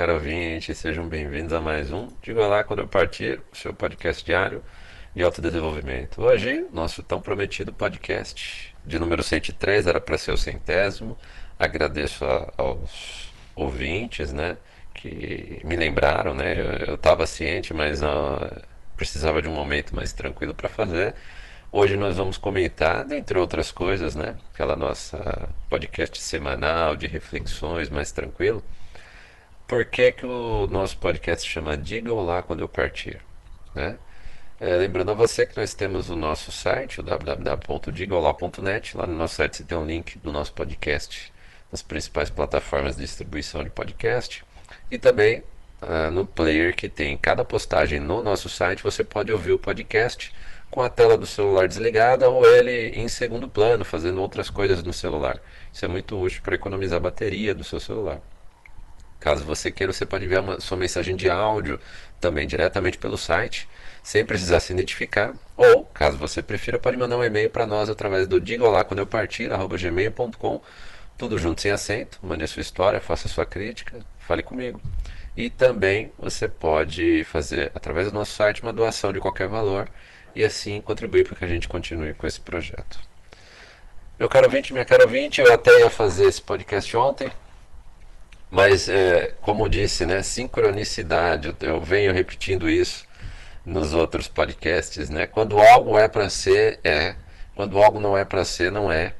caro ouvinte, sejam bem-vindos a mais um Diga lá quando eu partir, o seu podcast diário de autodesenvolvimento. Hoje, nosso tão prometido podcast de número 103, era para ser o centésimo. Agradeço a, aos ouvintes, né, que me lembraram, né, eu estava ciente, mas uh, precisava de um momento mais tranquilo para fazer. Hoje nós vamos comentar, dentre outras coisas, né? Aquela nossa podcast semanal de reflexões mais tranquilo. Por que, que o nosso podcast chama Diga Olá Quando Eu Partir? Né? É, lembrando a você que nós temos o nosso site, o www.digolá.net. Lá no nosso site você tem um link do nosso podcast nas principais plataformas de distribuição de podcast. E também uh, no player que tem cada postagem no nosso site, você pode ouvir o podcast com a tela do celular desligada ou ele em segundo plano, fazendo outras coisas no celular. Isso é muito útil para economizar a bateria do seu celular. Caso você queira, você pode enviar uma, sua mensagem de áudio também diretamente pelo site, sem precisar se identificar. Ou, caso você prefira, pode mandar um e-mail para nós através do diga lá quando eu partir, arroba gmail.com, tudo junto sem acento. Mande a sua história, faça a sua crítica, fale comigo. E também você pode fazer, através do nosso site, uma doação de qualquer valor e assim contribuir para que a gente continue com esse projeto. Meu caro ouvinte, minha cara ouvinte, eu até ia fazer esse podcast ontem, mas é, como disse, né, sincronicidade, eu venho repetindo isso nos outros podcasts, né? Quando algo é para ser, é. Quando algo não é para ser, não é.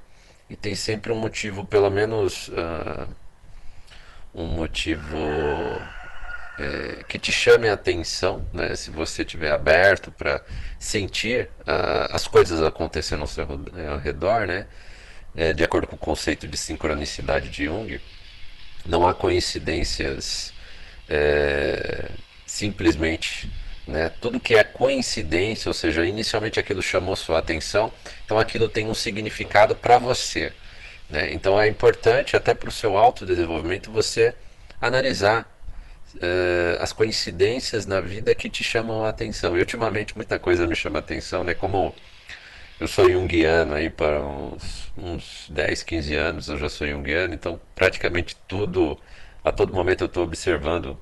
E tem sempre um motivo, pelo menos uh, um motivo é, que te chame a atenção, né? Se você estiver aberto para sentir uh, as coisas acontecendo ao seu ao redor, né? É, de acordo com o conceito de sincronicidade de Jung, não há coincidências é, simplesmente. Né? Tudo que é coincidência, ou seja, inicialmente aquilo chamou sua atenção, então aquilo tem um significado para você. Né? Então é importante, até para o seu autodesenvolvimento, você analisar uh, as coincidências na vida que te chamam a atenção. E ultimamente muita coisa me chama a atenção, né? Como eu sou junguiano aí para uns, uns 10, 15 anos, eu já sou junguiano, então praticamente tudo, a todo momento eu estou observando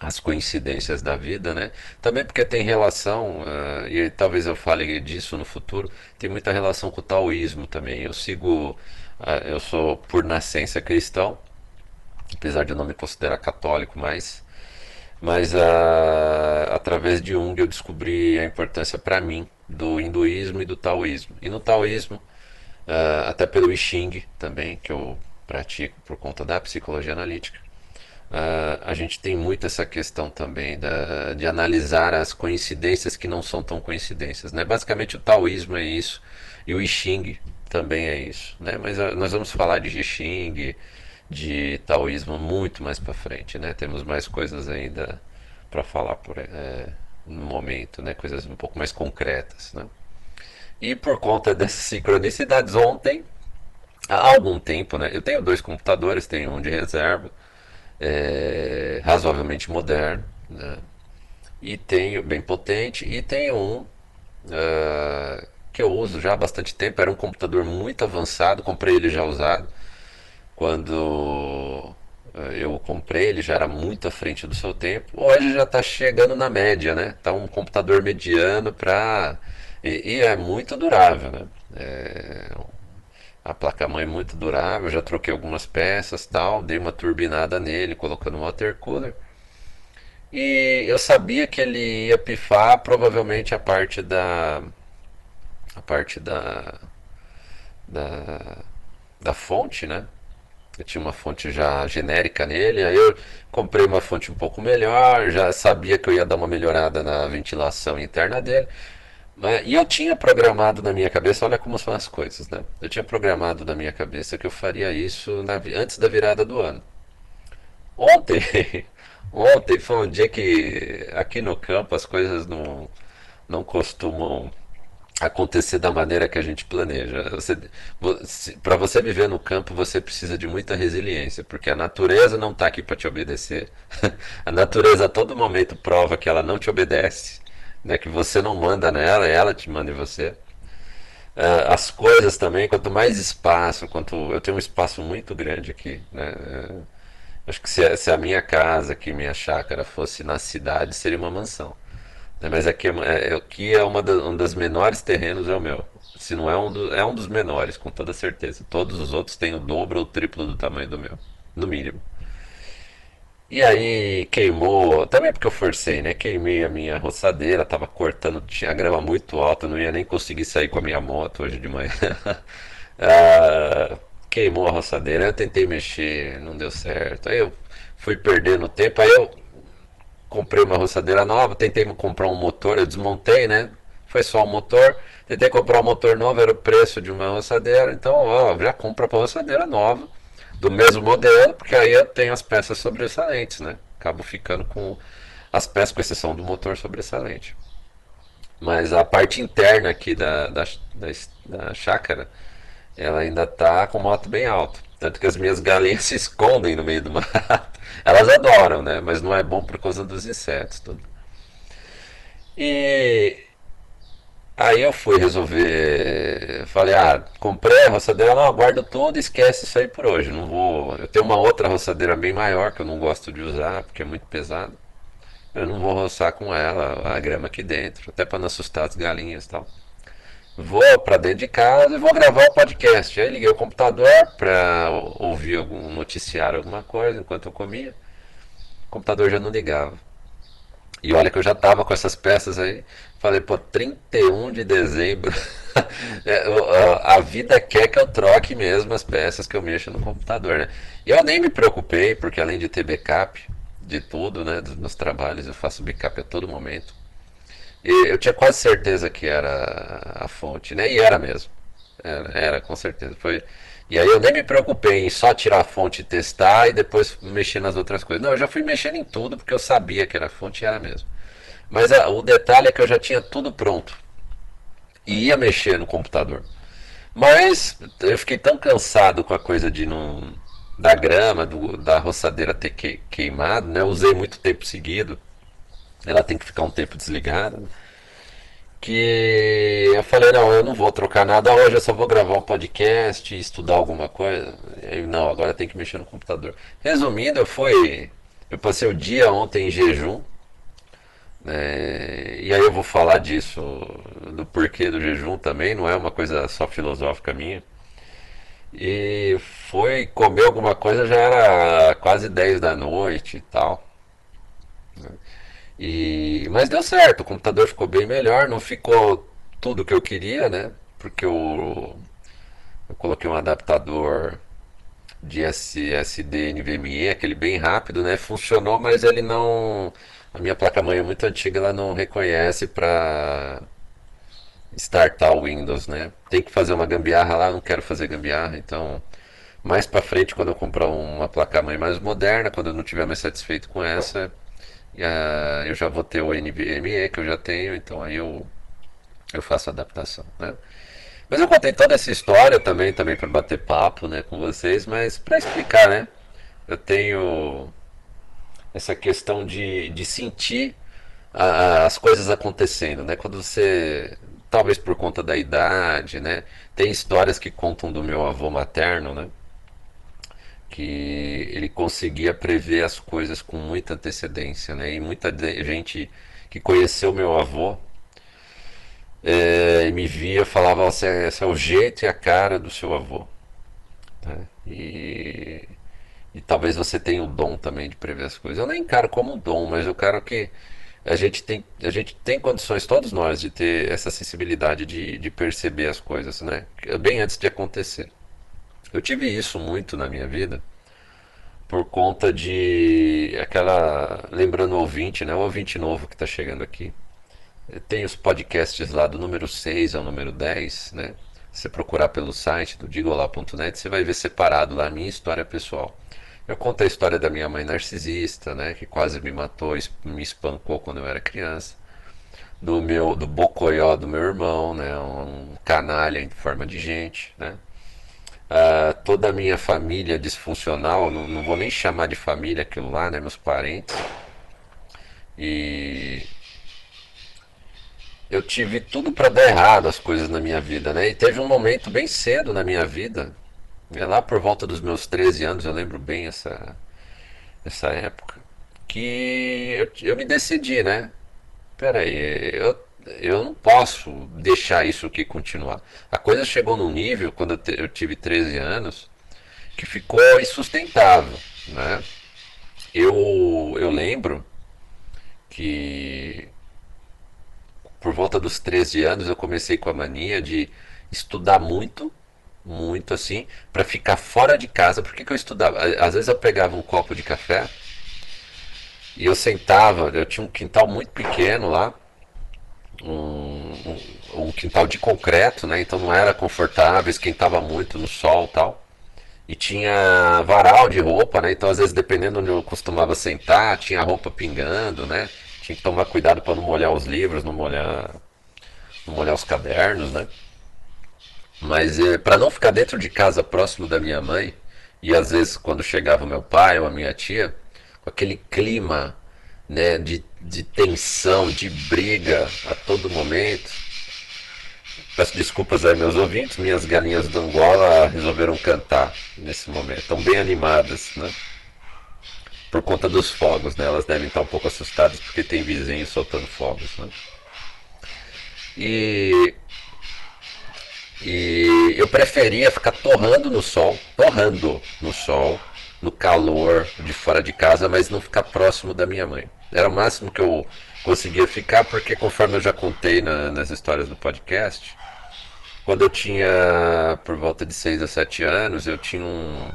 as coincidências da vida, né? Também porque tem relação, uh, e talvez eu fale disso no futuro, tem muita relação com o taoísmo também. Eu sigo, uh, eu sou por nascença cristão, apesar de eu não me considerar católico mais. Mas a, através de Jung eu descobri a importância para mim do hinduísmo e do taoísmo. E no taoísmo, uh, até pelo I Ching também, que eu pratico por conta da psicologia analítica, uh, a gente tem muito essa questão também da, de analisar as coincidências que não são tão coincidências. Né? Basicamente o taoísmo é isso e o I Ching também é isso. Né? Mas uh, nós vamos falar de I Ching, de taoísmo muito mais para frente, né? Temos mais coisas ainda para falar por é, no momento, né? Coisas um pouco mais concretas, né? E por conta dessas sincronicidades, ontem, há algum tempo, né? Eu tenho dois computadores, tenho um de reserva, é, razoavelmente moderno, né? E tenho bem potente e tenho um uh, que eu uso já há bastante tempo. Era um computador muito avançado, comprei ele já usado quando eu comprei, ele já era muito à frente do seu tempo. Hoje já está chegando na média, né? Tá um computador mediano para e, e, é muito durável, né? É... A placa-mãe é muito durável, já troquei algumas peças, tal, dei uma turbinada nele, colocando um water cooler. E eu sabia que ele ia pifar provavelmente a parte da a parte da da, da fonte, né? Eu tinha uma fonte já genérica nele, aí eu comprei uma fonte um pouco melhor, já sabia que eu ia dar uma melhorada na ventilação interna dele. Né? E eu tinha programado na minha cabeça, olha como são as coisas, né? Eu tinha programado na minha cabeça que eu faria isso na, antes da virada do ano. Ontem, ontem foi um dia que aqui no campo as coisas não, não costumam acontecer da maneira que a gente planeja. Para você viver no campo, você precisa de muita resiliência, porque a natureza não está aqui para te obedecer. a natureza a todo momento prova que ela não te obedece, né? que você não manda nela, ela te manda em você. Uh, as coisas também, quanto mais espaço, quanto eu tenho um espaço muito grande aqui, né? Acho que se a minha casa, que minha chácara fosse na cidade, seria uma mansão. Né, Mas aqui, é, é, aqui é uma da, um dos menores terrenos, é o meu. Se não é um, do, é um dos menores, com toda certeza. Todos os outros têm o dobro ou o triplo do tamanho do meu, no mínimo. E aí queimou, também porque eu forcei, né? Queimei a minha roçadeira, tava cortando, tinha grama muito alta, não ia nem conseguir sair com a minha moto hoje de manhã. Ah, queimou a roçadeira, eu tentei mexer, não deu certo. Aí eu fui perdendo tempo, aí eu comprei uma roçadeira nova, tentei comprar um motor, eu desmontei, né? Foi só o motor. Tentei comprar um motor novo, era o preço de uma roçadeira, então ó, já compra a roçadeira nova do mesmo modelo, porque aí eu tenho as peças sobressalentes, né? Acabo ficando com as peças, com exceção do motor sobressalente. Mas a parte interna aqui da, da, da, da chácara, ela ainda tá com moto bem alto. Tanto que as minhas galinhas se escondem no meio do mato. Elas adoram, né? Mas não é bom por causa dos insetos. Tudo. E Aí eu fui resolver. Falei, ah, comprei a roçadeira, não, guardo tudo e esquece isso aí por hoje. Não vou. Eu tenho uma outra roçadeira bem maior que eu não gosto de usar, porque é muito pesada. Eu não vou roçar com ela a grama aqui dentro, até para não assustar as galinhas e tal. Vou para dentro de casa e vou gravar o podcast. Aí liguei o computador para ouvir algum noticiário, alguma coisa enquanto eu comia. O computador já não ligava. E olha que eu já tava com essas peças aí. Falei, pô, 31 de dezembro. É, a vida quer que eu troque mesmo as peças que eu mexo no computador, né? E eu nem me preocupei, porque além de ter backup de tudo, né? Dos meus trabalhos, eu faço backup a todo momento. E eu tinha quase certeza que era a fonte, né? E era mesmo. Era, era com certeza. Foi. E aí eu nem me preocupei em só tirar a fonte e testar e depois mexer nas outras coisas. Não, eu já fui mexendo em tudo porque eu sabia que era a fonte e era mesmo. Mas a, o detalhe é que eu já tinha tudo pronto. E ia mexer no computador. Mas eu fiquei tão cansado com a coisa de não. da grama, do, da roçadeira ter que, queimado, né? Usei muito tempo seguido. Ela tem que ficar um tempo desligada. Né? Que eu falei, não, eu não vou trocar nada hoje, eu só vou gravar um podcast, estudar alguma coisa. Eu, não, agora tem que mexer no computador. Resumindo, eu fui. Eu passei o dia ontem em jejum é, e aí eu vou falar disso, do porquê do jejum também, não é uma coisa só filosófica minha. E foi comer alguma coisa, já era quase 10 da noite e tal. né? E, mas deu certo, o computador ficou bem melhor, não ficou tudo que eu queria, né? Porque eu, eu coloquei um adaptador de SSD NVMe, aquele bem rápido, né? Funcionou, mas ele não a minha placa-mãe é muito antiga, ela não reconhece para startar o Windows, né? Tem que fazer uma gambiarra lá, não quero fazer gambiarra, então mais para frente quando eu comprar uma placa-mãe mais moderna, quando eu não tiver mais satisfeito com essa, eu já vou ter o NVMe que eu já tenho, então aí eu eu faço a adaptação, né? Mas eu contei toda essa história também, também para bater papo, né, com vocês, mas para explicar, né? Eu tenho essa questão de, de sentir a, as coisas acontecendo, né? Quando você, talvez por conta da idade, né? Tem histórias que contam do meu avô materno, né? Que ele conseguia prever as coisas com muita antecedência, né? E muita gente que conheceu meu avô é, me via falava: esse é, é o jeito e a cara do seu avô. Né? E e talvez você tenha o dom também de prever as coisas. Eu nem encaro como um dom, mas eu quero que a gente tem, a gente tem condições, todos nós, de ter essa sensibilidade de, de perceber as coisas, né? Bem antes de acontecer. Eu tive isso muito na minha vida por conta de aquela. Lembrando o ouvinte, né? O ouvinte novo que está chegando aqui. Tem os podcasts lá do número 6 ao número 10, né? Você procurar pelo site do digolá.net, você vai ver separado lá a minha história pessoal. Eu conto a história da minha mãe narcisista, né, que quase me matou, me espancou quando eu era criança. Do meu, do bocoió do meu irmão, né, um canalha em forma de gente, né. Uh, toda a minha família disfuncional, não, não, vou nem chamar de família aquilo lá, né, meus parentes. E eu tive tudo para dar errado as coisas na minha vida, né? E teve um momento bem cedo na minha vida é lá por volta dos meus 13 anos, eu lembro bem essa, nessa época, que eu, eu me decidi, né? Peraí, eu, eu não posso deixar isso aqui continuar. A coisa chegou num nível, quando eu, eu tive 13 anos, que ficou insustentável, né? Eu, eu lembro que por volta dos 13 anos eu comecei com a mania de estudar muito, muito assim, para ficar fora de casa. Por que, que eu estudava? Às vezes eu pegava um copo de café e eu sentava, eu tinha um quintal muito pequeno lá, um, um, quintal de concreto, né? Então não era confortável, esquentava muito no sol tal. E tinha varal de roupa, né? Então às vezes dependendo onde eu costumava sentar, tinha roupa pingando, né? Tinha que tomar cuidado para não molhar os livros, não molhar, não molhar os cadernos, né? Mas é, para não ficar dentro de casa próximo da minha mãe, e às vezes quando chegava meu pai ou a minha tia, com aquele clima né, de, de tensão, de briga a todo momento. Peço desculpas aí meus ouvintes, minhas galinhas do Angola resolveram cantar nesse momento, estão bem animadas, né? Por conta dos fogos, né? Elas devem estar um pouco assustadas porque tem vizinhos soltando fogos, né? E e eu preferia ficar torrando no sol, torrando no sol, no calor de fora de casa, mas não ficar próximo da minha mãe. Era o máximo que eu conseguia ficar, porque conforme eu já contei na, nas histórias do podcast, quando eu tinha por volta de 6 a 7 anos, eu tinha um,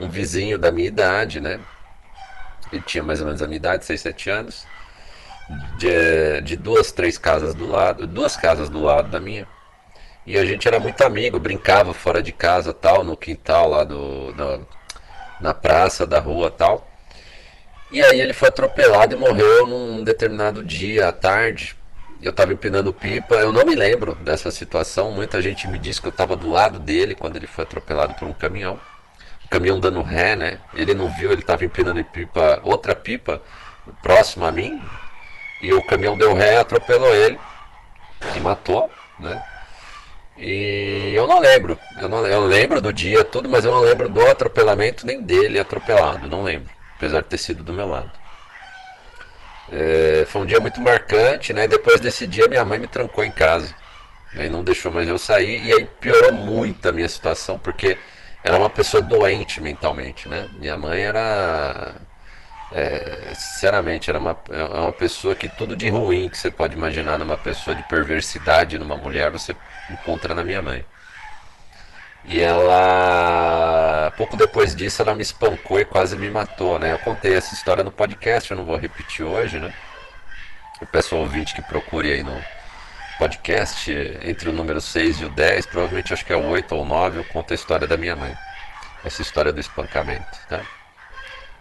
um vizinho da minha idade, né? Ele tinha mais ou menos a minha idade, 6, 7 anos, de, de duas, três casas do lado, duas casas do lado da minha. E a gente era muito amigo, brincava fora de casa, tal, no quintal lá do, na, na praça da rua, tal. E aí ele foi atropelado e morreu num determinado dia à tarde. Eu estava empinando pipa, eu não me lembro dessa situação. Muita gente me disse que eu estava do lado dele quando ele foi atropelado por um caminhão. O caminhão dando ré, né? Ele não viu, ele estava empinando pipa, outra pipa próxima a mim. E o caminhão deu ré, atropelou ele e matou, né? E eu não lembro. Eu, não, eu lembro do dia tudo, mas eu não lembro do atropelamento nem dele atropelado. Não lembro. Apesar de ter sido do meu lado. É, foi um dia muito marcante, né? Depois desse dia minha mãe me trancou em casa. Aí não deixou mais eu sair. E aí piorou muito a minha situação, porque era uma pessoa doente mentalmente, né? Minha mãe era é, sinceramente, era uma, é uma pessoa que tudo de ruim que você pode imaginar numa pessoa de perversidade, numa mulher, você encontra na minha mãe. E ela, pouco depois disso, ela me espancou e quase me matou, né? Eu contei essa história no podcast, eu não vou repetir hoje, né? Eu peço ao ouvinte que procure aí no podcast, entre o número 6 e o 10, provavelmente acho que é o 8 ou 9, eu conto a história da minha mãe. Essa história do espancamento, tá?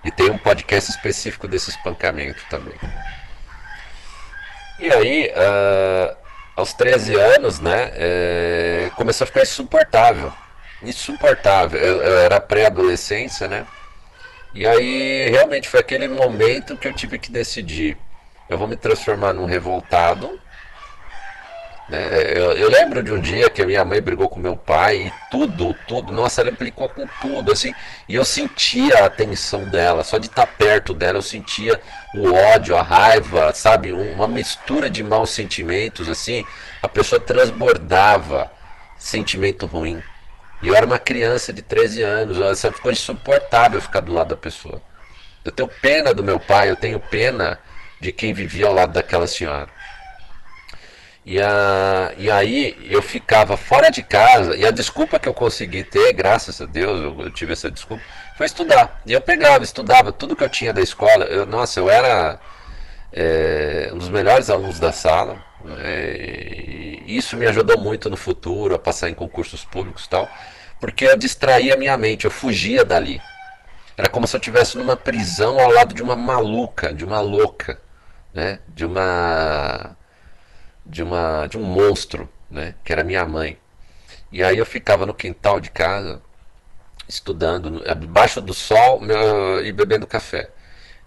E tem um podcast específico desse espancamento também. E aí, uh, aos 13 anos, né, é, começou a ficar insuportável. Insuportável. Eu, eu era pré-adolescência, né? E aí, realmente, foi aquele momento que eu tive que decidir. Eu vou me transformar num revoltado né? Eu, eu, lembro de um dia que minha mãe brigou com meu pai e tudo, tudo, nossa, ela implicou com tudo, assim, e eu sentia a tensão dela, só de estar perto dela, eu sentia o ódio, a raiva, sabe, uma mistura de maus sentimentos, assim, a pessoa transbordava sentimento ruim. E eu era uma criança de 13 anos, sabe, ficou insuportável ficar do lado da pessoa. Eu tenho pena do meu pai, eu tenho pena de quem vivia ao lado daquela senhora. E, a, e aí eu ficava fora de casa, e a desculpa que eu consegui ter, graças a Deus, eu, eu tive essa desculpa, foi estudar. E eu pegava, estudava tudo que eu tinha da escola. Eu, nossa, eu era é, um dos melhores alunos da sala. É, isso me ajudou muito no futuro, a passar em concursos públicos e tal, porque eu distraía a minha mente, eu fugia dali. Era como se eu estivesse numa prisão ao lado de uma maluca, de uma louca, né? de uma de, uma, de um monstro, né? Que era minha mãe. E aí eu ficava no quintal de casa, estudando, debaixo do sol meu, e bebendo café.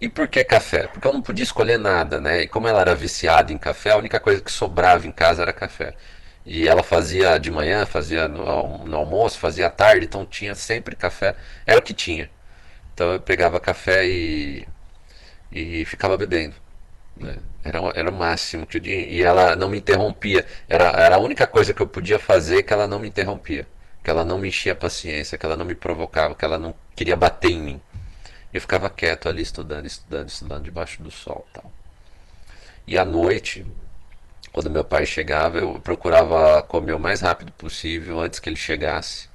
E por que café? Porque eu não podia escolher nada, né? E como ela era viciada em café, a única coisa que sobrava em casa era café. E ela fazia de manhã, fazia no, no almoço, fazia à tarde, então tinha sempre café. Era o que tinha. Então eu pegava café e, e ficava bebendo. Né? Era, era o máximo que eu tinha. E ela não me interrompia. Era, era a única coisa que eu podia fazer que ela não me interrompia. Que ela não me enchia a paciência, que ela não me provocava, que ela não queria bater em mim. Eu ficava quieto ali estudando, estudando, estudando debaixo do sol tal. E à noite, quando meu pai chegava, eu procurava comer o mais rápido possível antes que ele chegasse.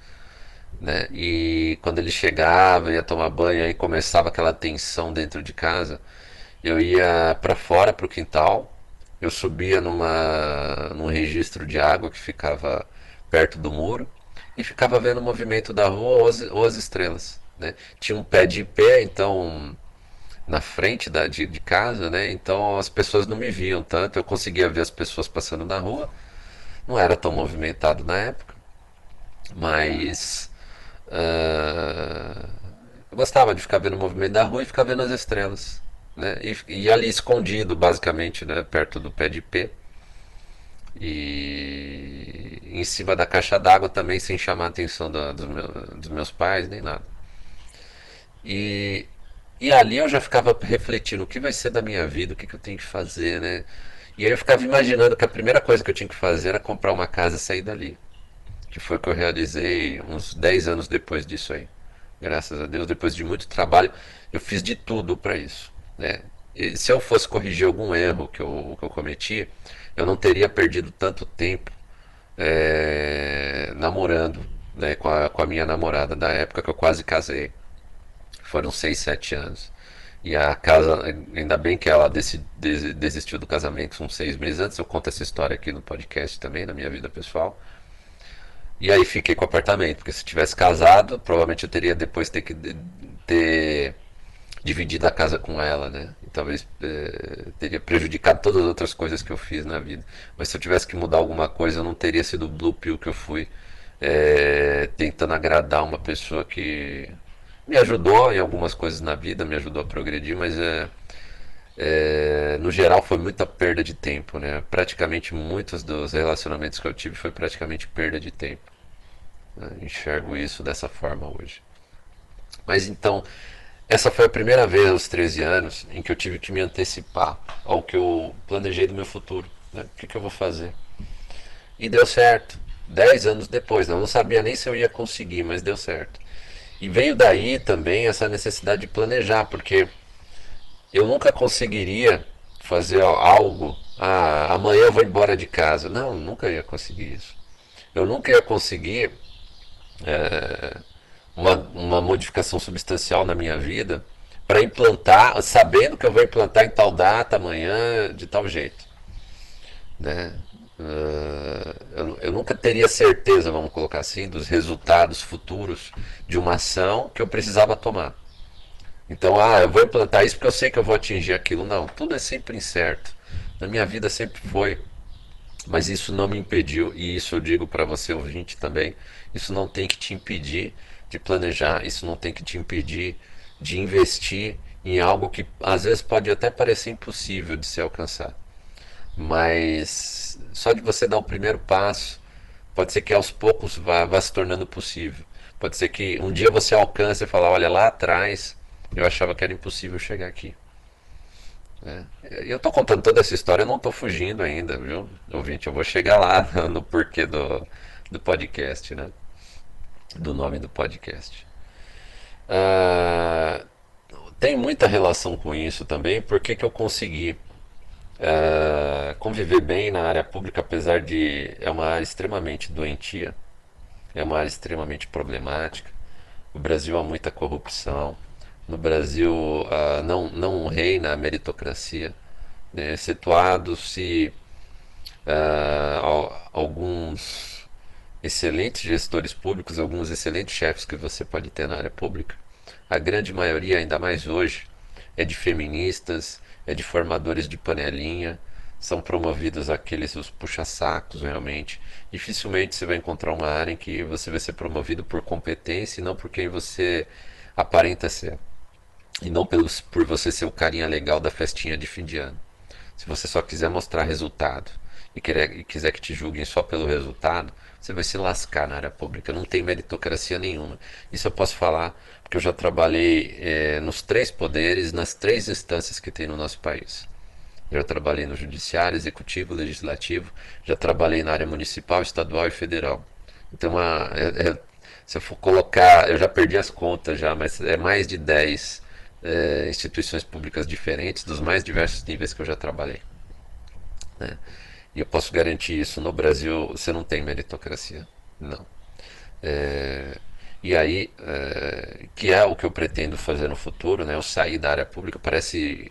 Né? E quando ele chegava, ia tomar banho, aí começava aquela tensão dentro de casa. Eu ia para fora, para o quintal, eu subia numa, num registro de água que ficava perto do muro e ficava vendo o movimento da rua ou as, ou as estrelas. Né? Tinha um pé de pé, então na frente da, de, de, casa, né? Então as pessoas não me viam tanto, eu conseguia ver as pessoas passando na rua. Não era tão movimentado na época, mas uh, eu gostava de ficar vendo o movimento da rua e ficar vendo as estrelas, né? E, e ali escondido, basicamente, né? Perto do pé de pé. E em cima da caixa d'água também, sem chamar a atenção do, do meu, dos meus pais nem nada. E, e ali eu já ficava refletindo o que vai ser da minha vida, o que, que eu tenho que fazer, né? E aí eu ficava imaginando que a primeira coisa que eu tinha que fazer era comprar uma casa e sair dali. Que foi o que eu realizei uns 10 anos depois disso aí. Graças a Deus, depois de muito trabalho, eu fiz de tudo para isso. Né? E se eu fosse corrigir algum erro que eu, que eu cometi, eu não teria perdido tanto tempo é, namorando né, com, a, com a minha namorada da época que eu quase casei. Foram seis, sete anos. E a casa, ainda bem que ela desistiu do casamento uns seis meses antes. Eu conto essa história aqui no podcast também, na minha vida pessoal. E aí fiquei com o apartamento, porque se tivesse casado, provavelmente eu teria depois ter que ter dividido a casa com ela, né? E talvez é, teria prejudicado todas as outras coisas que eu fiz na vida. Mas se eu tivesse que mudar alguma coisa, eu não teria sido o blue pill que eu fui, é, tentando agradar uma pessoa que me ajudou em algumas coisas na vida, me ajudou a progredir, mas é, é, no geral foi muita perda de tempo, né? Praticamente muitos dos relacionamentos que eu tive foi praticamente perda de tempo. Né? Enxergo isso dessa forma hoje. Mas então, essa foi a primeira vez aos 13 anos em que eu tive que me antecipar ao que eu planejei do meu futuro. Né? O que, que eu vou fazer? E deu certo. Dez anos depois, né? eu não sabia nem se eu ia conseguir, mas deu certo. E veio daí também essa necessidade de planejar, porque eu nunca conseguiria fazer algo. Ah, amanhã eu vou embora de casa. Não, nunca ia conseguir isso. Eu nunca ia conseguir é, uma, uma modificação substancial na minha vida para implantar, sabendo que eu vou implantar em tal data, amanhã, de tal jeito. Né? Uh, eu, eu, nunca teria certeza, vamos colocar assim, dos resultados futuros de uma ação que eu precisava tomar. Então, ah, eu vou implantar isso porque eu sei que eu vou atingir aquilo. Não, tudo é sempre incerto. Na minha vida sempre foi. Mas isso não me impediu, e isso eu digo para você ouvinte também, isso não tem que te impedir de planejar, isso não tem que te impedir de investir em algo que às vezes pode até parecer impossível de se alcançar. Mas só de você dar o primeiro passo, pode ser que aos poucos vá, vá se tornando possível. Pode ser que um dia você alcance e falar, olha, lá atrás eu achava que era impossível chegar aqui. É. Eu estou contando toda essa história, eu não estou fugindo ainda, viu, ouvinte? Eu vou chegar lá no porquê do, do podcast, né? Do nome do podcast. Uh, tem muita relação com isso também, porque que eu consegui uh, conviver bem na área pública, apesar de é uma área extremamente doentia, é uma área extremamente problemática. O Brasil há muita corrupção, no Brasil uh, não, não reina a meritocracia, né? excetuado-se uh, alguns excelentes gestores públicos, alguns excelentes chefes que você pode ter na área pública. A grande maioria, ainda mais hoje, é de feministas, é de formadores de panelinha, são promovidos aqueles os puxa-sacos realmente. Dificilmente você vai encontrar uma área em que você vai ser promovido por competência e não por quem você aparenta ser. E não pelos, por você ser o carinha legal da festinha de fim de ano. Se você só quiser mostrar resultado e, querer, e quiser que te julguem só pelo resultado, você vai se lascar na área pública. Não tem meritocracia nenhuma. Isso eu posso falar porque eu já trabalhei é, nos três poderes, nas três instâncias que tem no nosso país. Já trabalhei no judiciário, executivo, legislativo, já trabalhei na área municipal, estadual e federal. Então, a, é, é, se eu for colocar, eu já perdi as contas já, mas é mais de 10 é, instituições públicas diferentes, dos mais diversos níveis que eu já trabalhei. Né? E eu posso garantir isso, no Brasil você não tem meritocracia. Não. É, e aí, é, que é o que eu pretendo fazer no futuro, né? Eu sair da área pública parece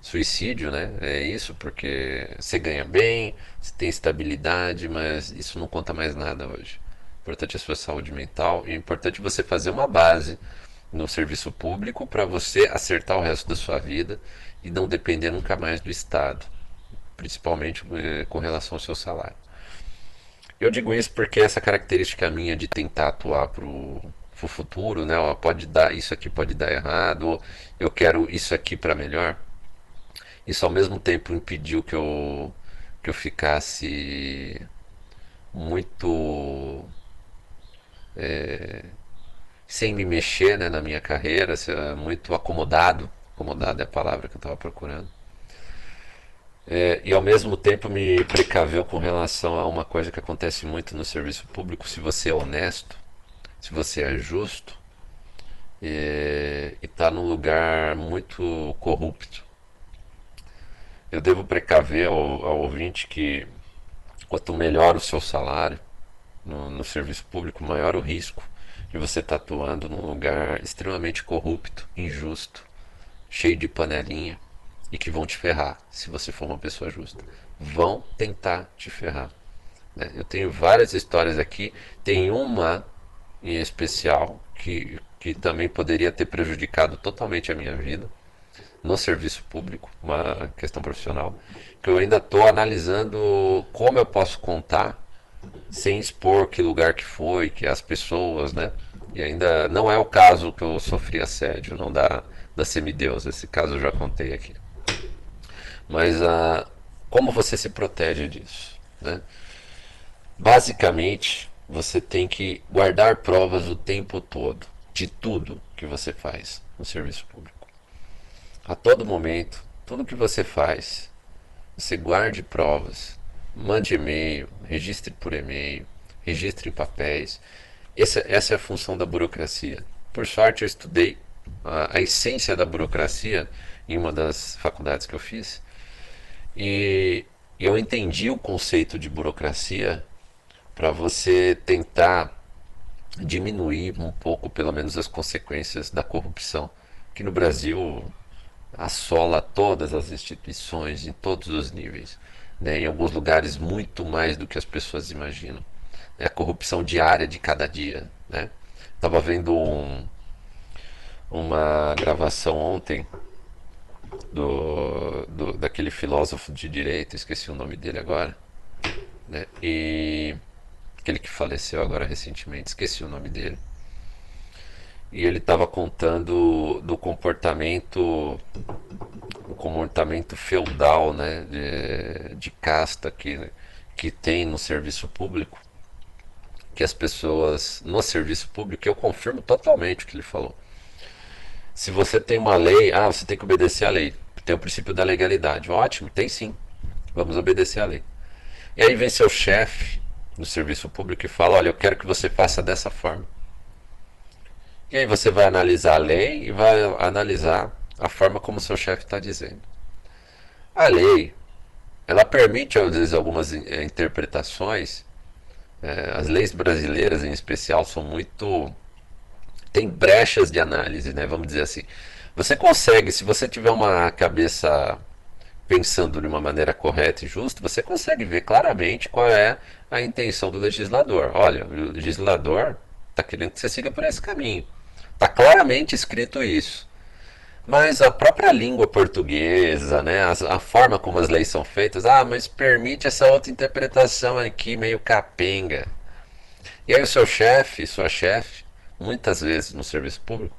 suicídio, né? É isso, porque você ganha bem, você tem estabilidade, mas isso não conta mais nada hoje. O importante é a sua saúde mental e é importante você fazer uma base no serviço público para você acertar o resto da sua vida e não depender nunca mais do Estado, principalmente eh, com relação ao seu salário. Eu digo isso porque essa característica minha de tentar atuar para o futuro, né? Ó, pode dar isso aqui pode dar errado, ou eu quero isso aqui para melhor. Isso ao mesmo tempo impediu que eu que eu ficasse muito é, sem me mexer né, na minha carreira, muito acomodado. Acomodado é a palavra que eu estava procurando. É, e ao mesmo tempo me precaveu com relação a uma coisa que acontece muito no serviço público: se você é honesto, se você é justo e está num lugar muito corrupto. Eu devo precaver ao, ao ouvinte que quanto melhor o seu salário no, no serviço público, maior o risco de você estar tá atuando num lugar extremamente corrupto, injusto, cheio de panelinha e que vão te ferrar se você for uma pessoa justa. Vão tentar te ferrar. Né? Eu tenho várias histórias aqui, tem uma em especial que, que também poderia ter prejudicado totalmente a minha vida no serviço público, uma questão profissional, que eu ainda estou analisando como eu posso contar sem expor que lugar que foi, que as pessoas, né? E ainda não é o caso que eu sofri assédio, não da, da semideus. Esse caso eu já contei aqui. Mas ah, como você se protege disso? Né? Basicamente, você tem que guardar provas o tempo todo de tudo que você faz no serviço público. A todo momento, tudo que você faz, você guarde provas mande e-mail, registre por e-mail, registre em papéis. Essa, essa é a função da burocracia. Por sorte, eu estudei a, a essência da burocracia em uma das faculdades que eu fiz e eu entendi o conceito de burocracia para você tentar diminuir um pouco, pelo menos, as consequências da corrupção, que no Brasil assola todas as instituições em todos os níveis né, em alguns lugares muito mais do que as pessoas imaginam. É a corrupção diária de cada dia. Né? Estava vendo um, uma gravação ontem do, do, daquele filósofo de direito, esqueci o nome dele agora, né? e aquele que faleceu agora recentemente, esqueci o nome dele. E ele estava contando do comportamento o comportamento feudal né, de, de casta que, que tem no serviço público, que as pessoas no serviço público, eu confirmo totalmente o que ele falou. Se você tem uma lei, ah, você tem que obedecer à lei. Tem o princípio da legalidade. Ótimo, tem sim. Vamos obedecer à lei. E aí vem seu chefe no serviço público e fala: Olha, eu quero que você faça dessa forma. E aí você vai analisar a lei e vai analisar a forma como seu chefe está dizendo. A lei, ela permite às vezes algumas eh, interpretações. É, as leis brasileiras, em especial, são muito tem brechas de análise, né? Vamos dizer assim. Você consegue, se você tiver uma cabeça pensando de uma maneira correta e justa, você consegue ver claramente qual é a intenção do legislador. Olha, o legislador está querendo que você siga por esse caminho. Está claramente escrito isso. Mas a própria língua portuguesa, né, a, a, forma como as leis são feitas, ah, mas permite essa outra interpretação aqui meio capenga. E aí o seu chefe, sua chefe, muitas vezes no serviço público,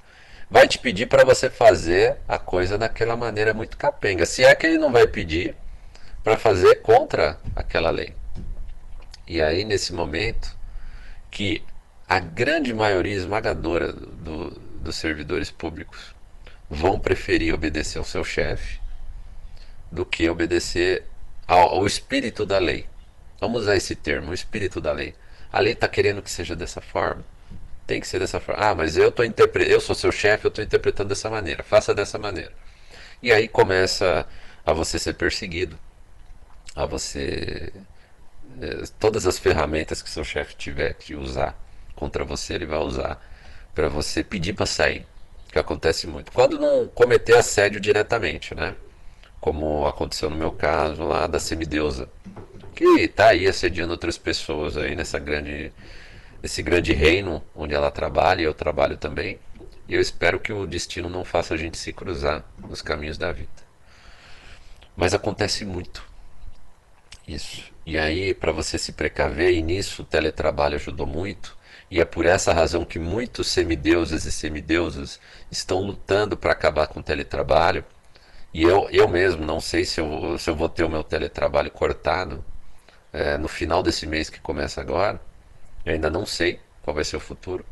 vai te pedir para você fazer a coisa daquela maneira muito capenga. Se é que ele não vai pedir para fazer contra aquela lei. E aí, nesse momento, que a grande maioria esmagadora do, dos servidores públicos vão preferir obedecer ao seu chefe do que obedecer ao, ao, espírito da lei. Vamos usar esse termo, o espírito da lei. A lei está querendo que seja dessa forma. Tem que ser dessa forma. Ah, mas eu, tô interpre... eu sou seu chefe, eu estou interpretando dessa maneira. Faça dessa maneira. E aí começa a você ser perseguido, a você. Eh, todas as ferramentas que seu chefe tiver que usar contra você, ele vai usar para você pedir para sair. Que acontece muito. Quando não cometer assédio diretamente, né? Como aconteceu no meu caso lá da semideusa, que está aí assediando outras pessoas aí nessa grande, nesse grande reino onde ela trabalha e eu trabalho também. E eu espero que o destino não faça a gente se cruzar nos caminhos da vida. Mas acontece muito isso. E aí, para você se precaver, e nisso o teletrabalho ajudou muito, e é por essa razão que muitos semideuses e semideusas estão lutando para acabar com o teletrabalho. E eu, eu mesmo não sei se eu, se eu vou ter o meu teletrabalho cortado é, no final desse mês que começa agora. Eu ainda não sei qual vai ser o futuro.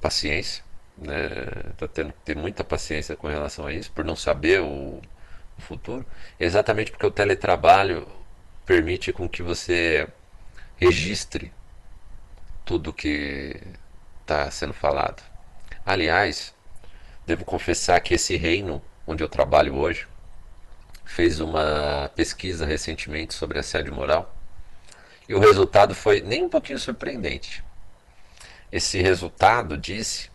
Paciência né, tá tendo que ter muita paciência com relação a isso, por não saber o, o futuro, exatamente porque o teletrabalho permite com que você registre tudo que está sendo falado. Aliás, devo confessar que esse reino onde eu trabalho hoje fez uma pesquisa recentemente sobre assédio moral e o resultado foi nem um pouquinho surpreendente. Esse resultado disse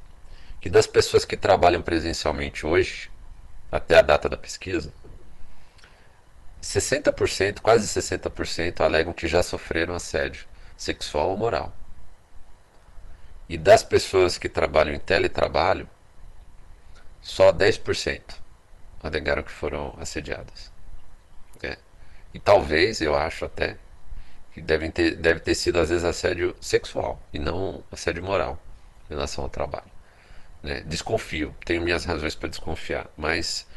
que das pessoas que trabalham presencialmente hoje, até a data da pesquisa, 60%, quase 60% alegam que já sofreram assédio sexual ou moral. E das pessoas que trabalham em teletrabalho, só 10% alegaram que foram assediadas. É. E talvez, eu acho até, que devem ter, deve ter sido às vezes assédio sexual e não assédio moral em relação ao trabalho. Né? Desconfio, tenho minhas razões para desconfiar, mas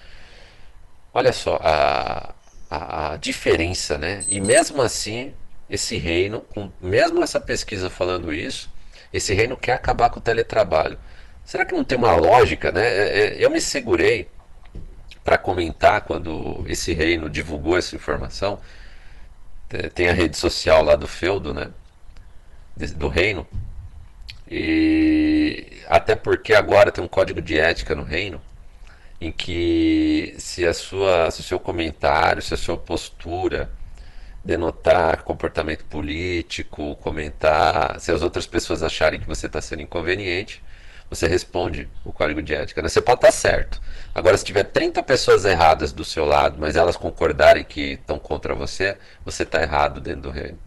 olha só a, a, a, diferença, né? E mesmo assim, esse reino, com, mesmo essa pesquisa falando isso, esse reino quer acabar com o teletrabalho. Será que não tem uma lógica, né? É, é, eu me segurei para comentar quando esse reino divulgou essa informação. Tem a rede social lá do feudo, né? Do reino. E até porque agora tem um código de ética no reino em que se a sua, se o seu comentário, se a sua postura denotar comportamento político, comentar, se as outras pessoas acharem que você está sendo inconveniente, você responde o código de ética. Né? Você pode estar certo. Agora, se tiver 30 pessoas erradas do seu lado, mas elas concordarem que estão contra você, você está errado dentro do reino.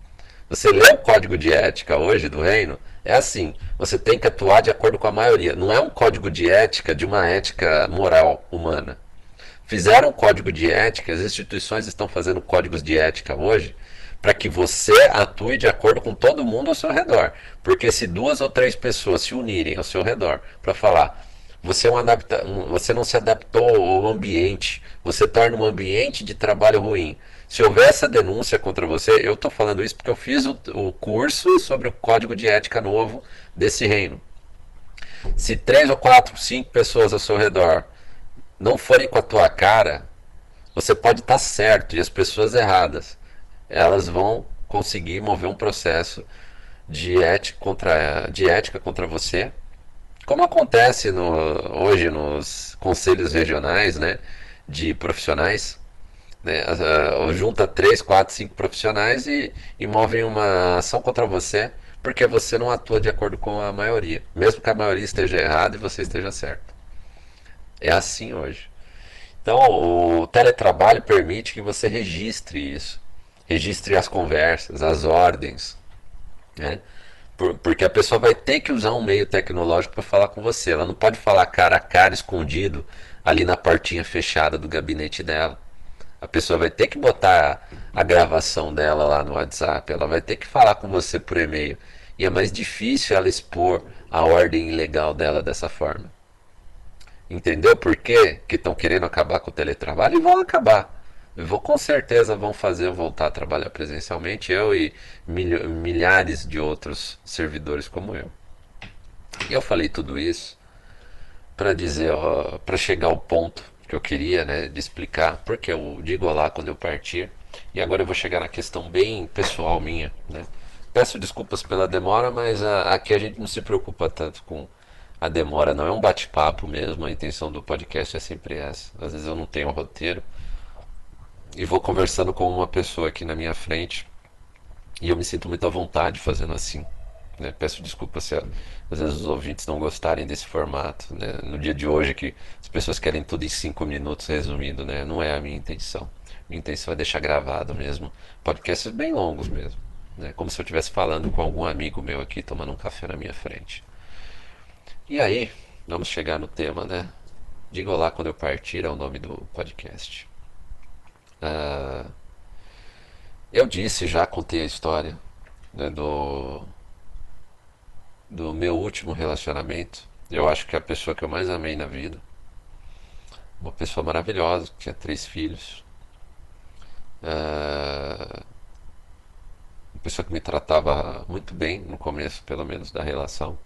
Você lê o código de ética hoje do reino, é assim: você tem que atuar de acordo com a maioria. Não é um código de ética de uma ética moral humana. Fizeram um código de ética, as instituições estão fazendo códigos de ética hoje para que você atue de acordo com todo mundo ao seu redor. Porque se duas ou três pessoas se unirem ao seu redor para falar, você, é um adapta, você não se adaptou ao ambiente, você torna um ambiente de trabalho ruim. Se houver essa denúncia contra você, eu estou falando isso porque eu fiz o, o curso sobre o código de ética novo desse reino. Se três ou quatro, cinco pessoas ao seu redor não forem com a tua cara, você pode estar tá certo e as pessoas erradas, elas vão conseguir mover um processo de ética contra, de ética contra você, como acontece no, hoje nos conselhos regionais né, de profissionais né? Junta três, quatro, cinco profissionais e, e movem uma ação contra você porque você não atua de acordo com a maioria, mesmo que a maioria esteja errada e você esteja certo. É assim hoje. Então, o teletrabalho permite que você registre isso, registre as conversas, as ordens, né? Por, porque a pessoa vai ter que usar um meio tecnológico para falar com você. Ela não pode falar cara a cara, escondido, ali na portinha fechada do gabinete dela. A pessoa vai ter que botar a gravação dela lá no WhatsApp, ela vai ter que falar com você por e-mail. E é mais difícil ela expor a ordem ilegal dela dessa forma. Entendeu por quê que estão querendo acabar com o teletrabalho? E vão acabar. Vou com certeza vão fazer eu voltar a trabalhar presencialmente, eu e milhares de outros servidores como eu. E eu falei tudo isso para dizer, para chegar ao ponto que eu queria, né, de explicar porque eu digo olá quando eu partir. E agora eu vou chegar na questão bem pessoal minha, né? Peço desculpas pela demora, mas a, aqui a gente não se preocupa tanto com a demora, não é um bate-papo mesmo. A intenção do podcast é sempre essa. Às vezes eu não tenho roteiro e vou conversando com uma pessoa aqui na minha frente e eu me sinto muito à vontade fazendo assim. Né? Peço desculpas se às vezes os ouvintes não gostarem desse formato. Né? No dia de hoje que as pessoas querem tudo em cinco minutos resumido, né? não é a minha intenção. Minha intenção é deixar gravado mesmo podcasts bem longos mesmo né? como se eu estivesse falando com algum amigo meu aqui tomando um café na minha frente. E aí, vamos chegar no tema, né? Diga lá quando eu partir é o nome do podcast. Uh, eu disse, já contei a história né, do, do meu último relacionamento. Eu acho que é a pessoa que eu mais amei na vida. Uma pessoa maravilhosa, que tinha três filhos. Uh, uma pessoa que me tratava muito bem no começo, pelo menos, da relação.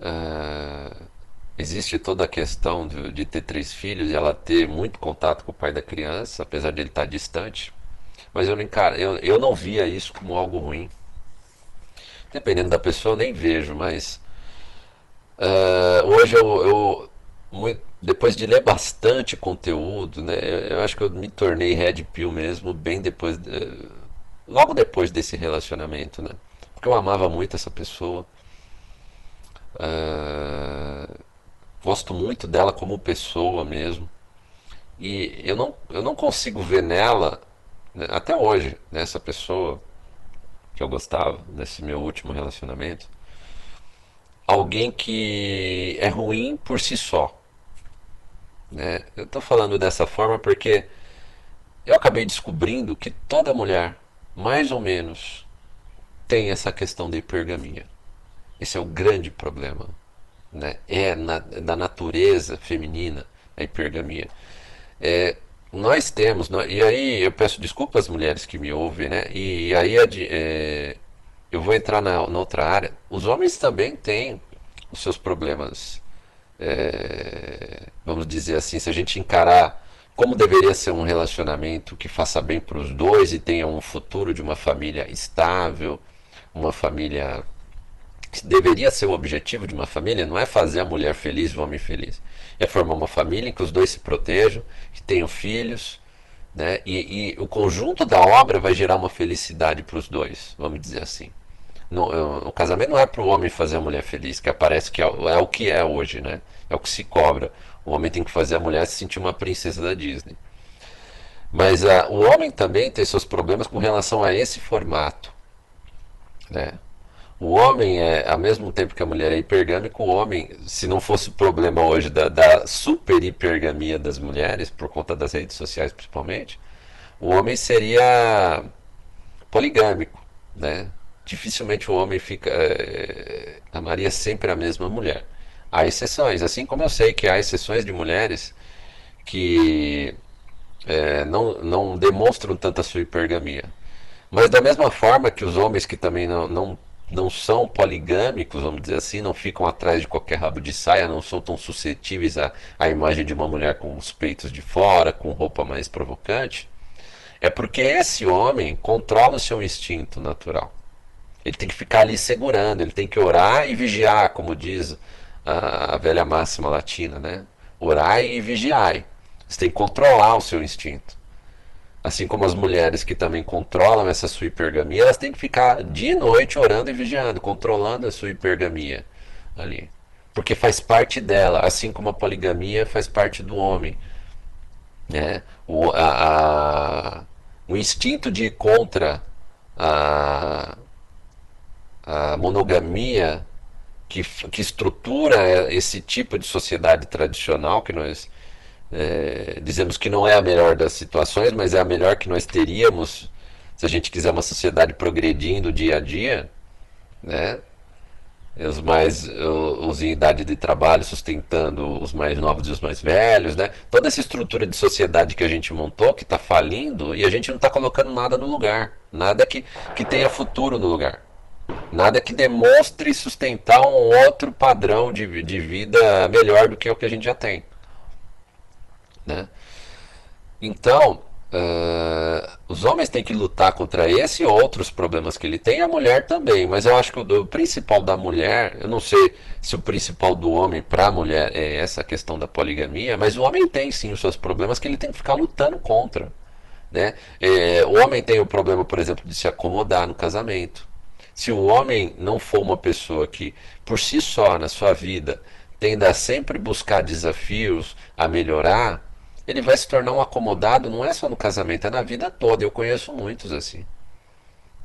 Uh, existe toda a questão de, de, ter três filhos e ela ter muito contato com o pai da criança, apesar de ele estar distante. Mas eu não, encara, eu, eu não via isso como algo ruim. Dependendo da pessoa, eu nem vejo, mas uh, hoje eu, eu muito, depois de ler bastante conteúdo, né, eu acho que eu me tornei red pill mesmo bem depois. De, logo depois desse relacionamento, né? Porque eu amava muito essa pessoa. Uh, gosto muito dela como pessoa mesmo. E eu não, eu não consigo ver nela, né, até hoje, nessa pessoa que eu gostava, nesse meu último relacionamento, alguém que é ruim por si só. Né? Eu estou falando dessa forma porque eu acabei descobrindo que toda mulher mais ou menos, tem essa questão da hipergamia. Esse é o grande problema. Né? É na, da natureza feminina a hipergamia. É, nós temos, e aí eu peço desculpas às mulheres que me ouvem, né? E aí é, eu vou entrar na, na, outra área. Os homens também têm os seus problemas, é, vamos dizer assim, se a gente encarar como deveria ser um relacionamento que faça bem para os dois e tenha um futuro de uma família estável, uma família que deveria ser o objetivo de uma família, não é fazer a mulher feliz e o homem feliz, é formar uma família em que os dois se protejam, que tenham filhos, né? E, e o conjunto da obra vai gerar uma felicidade para os dois, vamos dizer assim. No, o casamento não é para o homem fazer a mulher feliz, que aparece que é, é o que é hoje, né? É o que se cobra. O homem tem que fazer a mulher se sentir uma princesa da Disney. Mas uh, o homem também tem seus problemas com relação a esse formato. Né? O homem é, ao mesmo tempo que a mulher é hipergâmica, o homem, se não fosse o problema hoje da, da super hipergamia das mulheres, por conta das redes sociais principalmente, o homem seria poligâmico. Né? Dificilmente o homem fica. É, amaria sempre a mesma mulher. Há exceções, assim como eu sei que há exceções de mulheres que é, não, não demonstram tanta sua hipergamia. Mas da mesma forma que os homens que também não, não, não são poligâmicos, vamos dizer assim, não ficam atrás de qualquer rabo de saia, não são tão suscetíveis à, à imagem de uma mulher com os peitos de fora, com roupa mais provocante, é porque esse homem controla o seu instinto natural. Ele tem que ficar ali segurando, ele tem que orar e vigiar, como diz a, a velha máxima latina, né? Orai e vigiai. Você tem que controlar o seu instinto. Assim como as mulheres que também controlam essa sua hipergamia, elas têm que ficar dia e noite orando e vigiando, controlando a sua hipergamia ali. Porque faz parte dela, assim como a poligamia faz parte do homem. Né? O, a, a, o instinto de ir contra a, a monogamia que, que estrutura esse tipo de sociedade tradicional que nós é, dizemos que não é a melhor das situações, mas é a melhor que nós teríamos se a gente quiser uma sociedade progredindo dia a dia, né? os mais os em idade de trabalho sustentando os mais novos e os mais velhos, né? Toda essa estrutura de sociedade que a gente montou que está falindo e a gente não está colocando nada no lugar, nada que, que tenha futuro no lugar, nada que demonstre sustentar um outro padrão de, de vida melhor do que o que a gente já tem, né? Então Uh, os homens têm que lutar contra esse e outros problemas que ele tem, a mulher também. Mas eu acho que o, o principal da mulher, eu não sei se o principal do homem para a mulher é essa questão da poligamia, mas o homem tem sim os seus problemas que ele tem que ficar lutando contra. Né? É, o homem tem o problema, por exemplo, de se acomodar no casamento. Se o homem não for uma pessoa que, por si só, na sua vida, tenda a sempre buscar desafios, a melhorar, ele vai se tornar um acomodado, não é só no casamento, é na vida toda. Eu conheço muitos assim.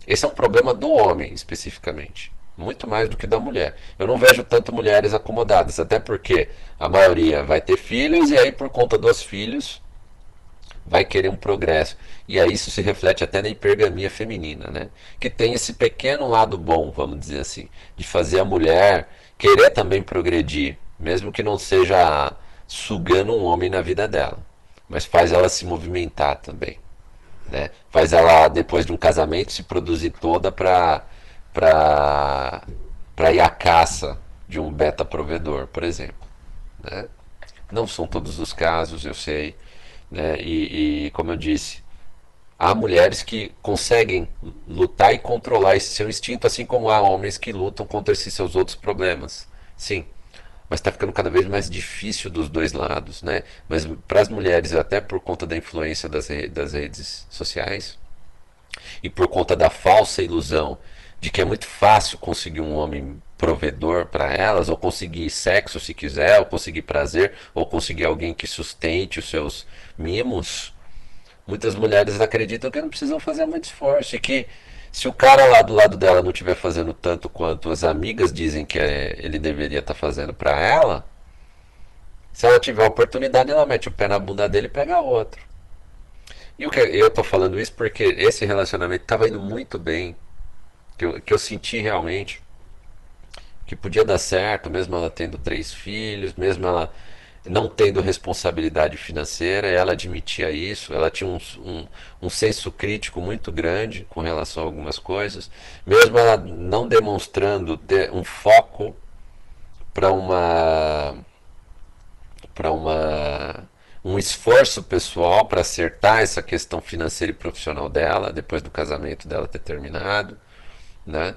Esse é um problema do homem, especificamente. Muito mais do que da mulher. Eu não vejo tanto mulheres acomodadas, até porque a maioria vai ter filhos e aí, por conta dos filhos, vai querer um progresso. E aí isso se reflete até na hipergamia feminina, né? Que tem esse pequeno lado bom, vamos dizer assim, de fazer a mulher querer também progredir, mesmo que não seja sugando um homem na vida dela mas faz ela se movimentar também. Né? Faz ela, depois de um casamento, se produzir toda para ir à caça de um beta provedor, por exemplo. Né? Não são todos os casos, eu sei. Né? E, e, como eu disse, há mulheres que conseguem lutar e controlar esse seu instinto, assim como há homens que lutam contra esses seus outros problemas. Sim, mas está ficando cada vez mais difícil dos dois lados, né? Mas para as mulheres, até por conta da influência das, re das redes sociais e por conta da falsa ilusão de que é muito fácil conseguir um homem provedor para elas, ou conseguir sexo se quiser, ou conseguir prazer, ou conseguir alguém que sustente os seus mimos, muitas mulheres acreditam que não precisam fazer muito esforço e que se o cara lá do lado dela não estiver fazendo tanto quanto as amigas dizem que é, ele deveria estar tá fazendo para ela, se ela tiver a oportunidade, ela mete o pé na bunda dele e pega outro. E o que eu tô falando isso porque esse relacionamento estava indo muito bem, que eu, que eu senti realmente que podia dar certo, mesmo ela tendo três filhos, mesmo ela não tendo responsabilidade financeira, ela admitia isso, ela tinha um, um, um, senso crítico muito grande com relação a algumas coisas, mesmo ela não demonstrando um foco para uma para uma um esforço pessoal para acertar essa questão financeira e profissional dela depois do casamento dela ter terminado, né?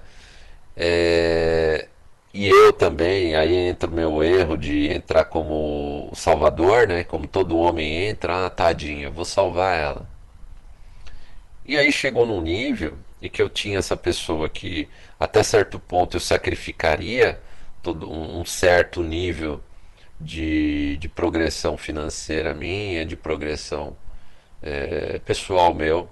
É, e eu também, aí entra o meu erro de entrar como salvador, né? Como todo homem entra, ah, tadinha, vou salvar ela. E aí chegou num nível e que eu tinha essa pessoa que até certo ponto eu sacrificaria todo um certo nível de, de progressão financeira minha, de progressão é, pessoal meu,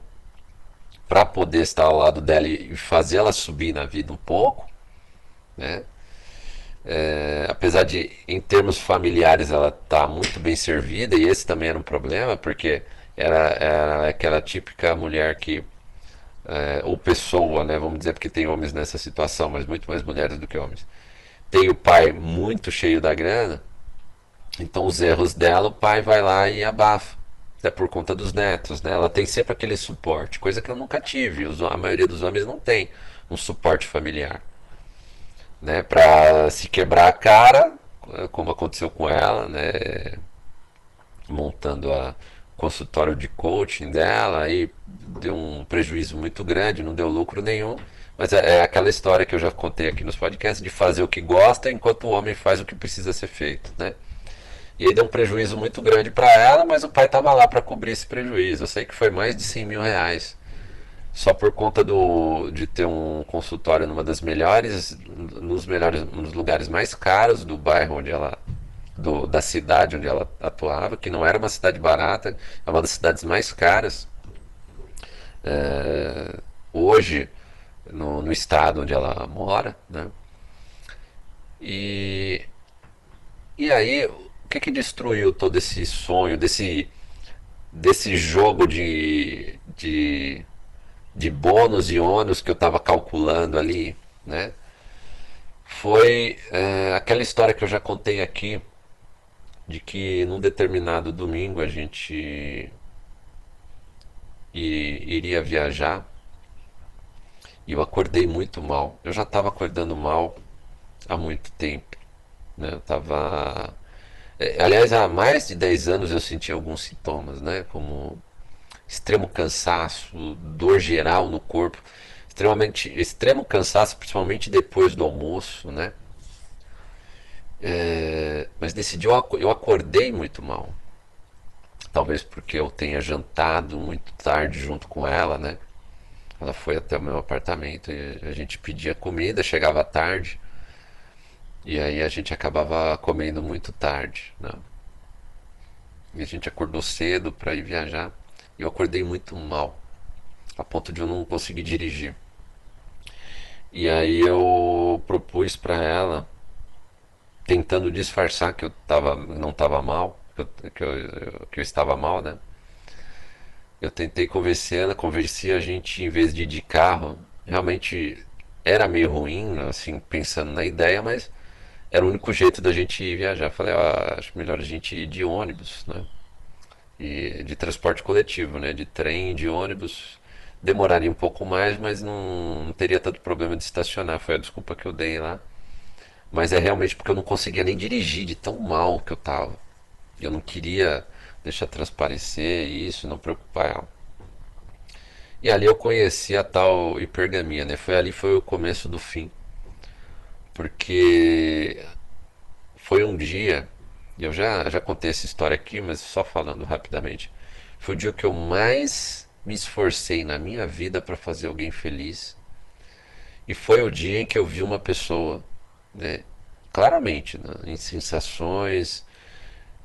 para poder estar ao lado dela e fazer ela subir na vida um pouco, né? É, apesar de, em termos familiares, ela tá muito bem servida, e esse também era um problema, porque era, era aquela típica mulher que, é, ou pessoa, né, vamos dizer, porque tem homens nessa situação, mas muito mais mulheres do que homens. Tem o pai muito cheio da grana, então os erros dela, o pai vai lá e abafa. Até por conta dos netos, né? Ela tem sempre aquele suporte, coisa que eu nunca tive. a maioria dos homens não tem um suporte familiar né, para se quebrar a cara, como aconteceu com ela, né, montando a consultório de coaching dela, aí deu um prejuízo muito grande, não deu lucro nenhum. Mas é, é, aquela história que eu já contei aqui nos podcasts de fazer o que gosta enquanto o homem faz o que precisa ser feito, né? E aí deu um prejuízo muito grande para ela, mas o pai estava lá para cobrir esse prejuízo. Eu sei que foi mais de 100 mil reais só por conta do, de ter um consultório numa das melhores, nos melhores, nos lugares mais caros do bairro onde ela, do, da cidade onde ela atuava, que não era uma cidade barata, é uma das cidades mais caras. É, hoje, no, no, estado onde ela mora, né? E, e aí, o que que destruiu todo esse sonho, desse, desse jogo de, de de bônus e ônus que eu estava calculando ali, né? foi é, aquela história que eu já contei aqui, de que num determinado domingo a gente iria viajar e eu acordei muito mal. Eu já estava acordando mal há muito tempo. Né? Eu estava. É, aliás, há mais de 10 anos eu senti alguns sintomas, né? como extremo cansaço, dor geral no corpo, extremamente extremo cansaço, principalmente depois do almoço, né? É, mas dia eu acordei muito mal. Talvez porque eu tenha jantado muito tarde junto com ela, né? Ela foi até o meu apartamento e a gente pedia comida, chegava tarde. E aí a gente acabava comendo muito tarde, né? E a gente acordou cedo para ir viajar. Eu acordei muito mal, a ponto de eu não conseguir dirigir. E aí eu propus para ela, tentando disfarçar que eu tava, não estava mal, que eu, que eu, que eu estava mal, né? Eu tentei convencer ela, convenci a gente em vez de ir de carro. Realmente era meio ruim, assim, pensando na ideia, mas era o único jeito da gente viajar. Falei, ah, acho melhor a gente ir de ônibus, né? E de transporte coletivo, né? De trem, de ônibus. Demoraria um pouco mais, mas não, não teria tanto problema de estacionar. Foi a desculpa que eu dei lá. Mas é realmente porque eu não conseguia nem dirigir de tão mal que eu tava. Eu não queria deixar transparecer isso, não preocupar ela. E ali eu conheci a tal hipergamia, né? Foi ali foi o começo do fim. Porque foi um dia, eu já, já contei essa história aqui, mas só falando rapidamente. Foi o dia que eu mais me esforcei na minha vida para fazer alguém feliz. E foi o dia em que eu vi uma pessoa, né, claramente, né, em sensações,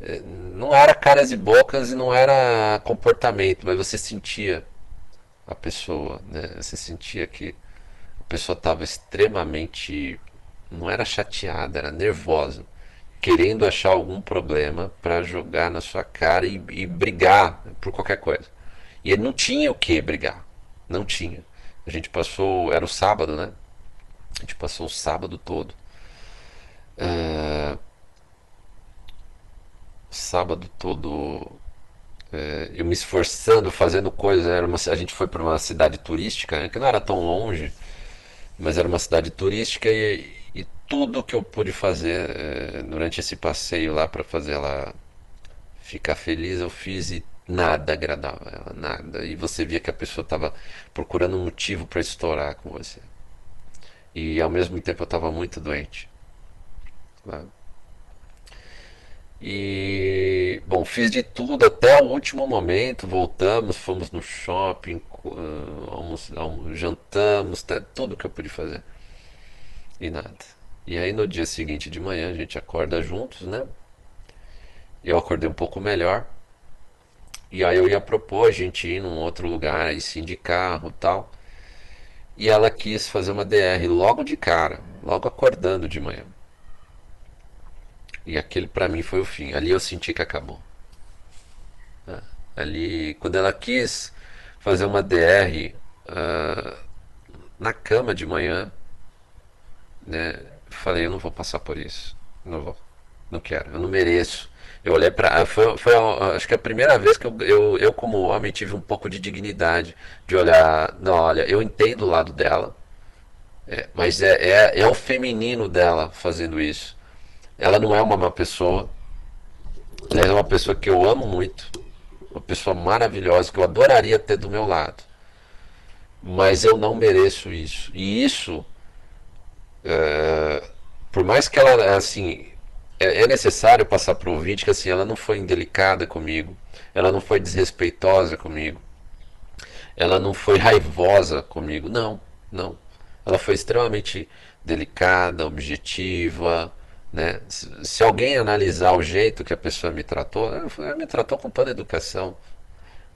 é, não era caras e bocas e não era comportamento, mas você sentia a pessoa, né? Você sentia que a pessoa estava extremamente, não era chateada, era nervosa, querendo achar algum problema para jogar na sua cara e, e brigar por qualquer coisa. E ele não tinha o que brigar, não tinha. A gente passou, era o sábado, né? A gente passou o sábado todo. Uh, sábado todo é, eu me esforçando, fazendo coisas. Era uma, a gente foi para uma cidade turística, né, que não era tão longe, mas era uma cidade turística e, e tudo que eu pude fazer é, durante esse passeio lá para fazer ela ficar feliz, eu fiz e nada agradava ela, nada. E você via que a pessoa estava procurando um motivo para estourar com você. E ao mesmo tempo eu estava muito doente. E, bom, fiz de tudo até o último momento. Voltamos, fomos no shopping, uh, almoç, almoç, jantamos, tudo que eu pude fazer. E nada. E aí no dia seguinte de manhã a gente acorda juntos, né? Eu acordei um pouco melhor. E aí eu ia propor a gente ir num outro lugar, aí sim de carro tal. E ela quis fazer uma DR logo de cara, logo acordando de manhã. E aquele para mim foi o fim. Ali eu senti que acabou. Ah, ali, quando ela quis fazer uma DR uh, ah, na cama de manhã, né? Falei, eu não vou passar por isso. Não vou. Não quero. Eu não mereço. Eu olhei para foi, foi acho que a primeira vez que eu, eu, eu como homem tive um pouco de dignidade de olhar, não, olha, eu entendo o lado dela, é, mas é, é, é o feminino dela fazendo isso. Ela não é uma má pessoa. Ela é uma pessoa que eu amo muito. Uma pessoa maravilhosa que eu adoraria ter do meu lado. Mas eu não mereço isso. E isso, é, por mais que ela, assim, é, é necessário passar para o ouvinte que assim, ela não foi indelicada comigo. Ela não foi desrespeitosa comigo. Ela não foi raivosa comigo. Não, não. Ela foi extremamente delicada, objetiva, né? Se, se, alguém analisar o jeito que a pessoa me tratou, ela me tratou com toda educação.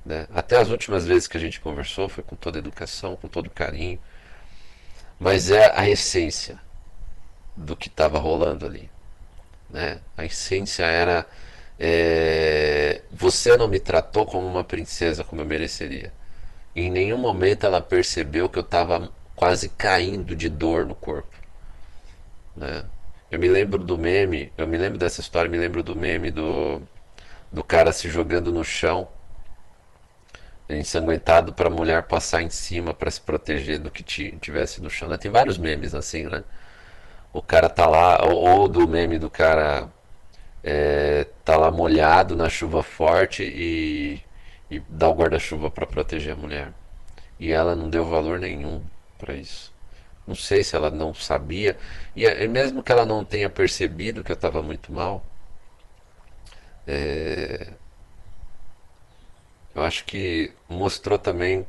Né? Até as últimas vezes que a gente conversou foi com toda educação, com todo carinho. Mas é a essência do que estava rolando ali. Né? A essência era: é, você não me tratou como uma princesa como eu mereceria. Em nenhum momento ela percebeu que eu estava quase caindo de dor no corpo. né? Eu me lembro do meme, eu me lembro dessa história, me lembro do meme do, do cara se jogando no chão, ensanguentado para a mulher passar em cima para se proteger do que tivesse no chão. Né? Tem vários memes assim, né? O cara tá lá, ou, ou do meme do cara é, tá lá molhado na chuva forte e, e dá o guarda-chuva para proteger a mulher. E ela não deu valor nenhum para isso. Não sei se ela não sabia. E mesmo que ela não tenha percebido que eu estava muito mal, é, eu acho que mostrou também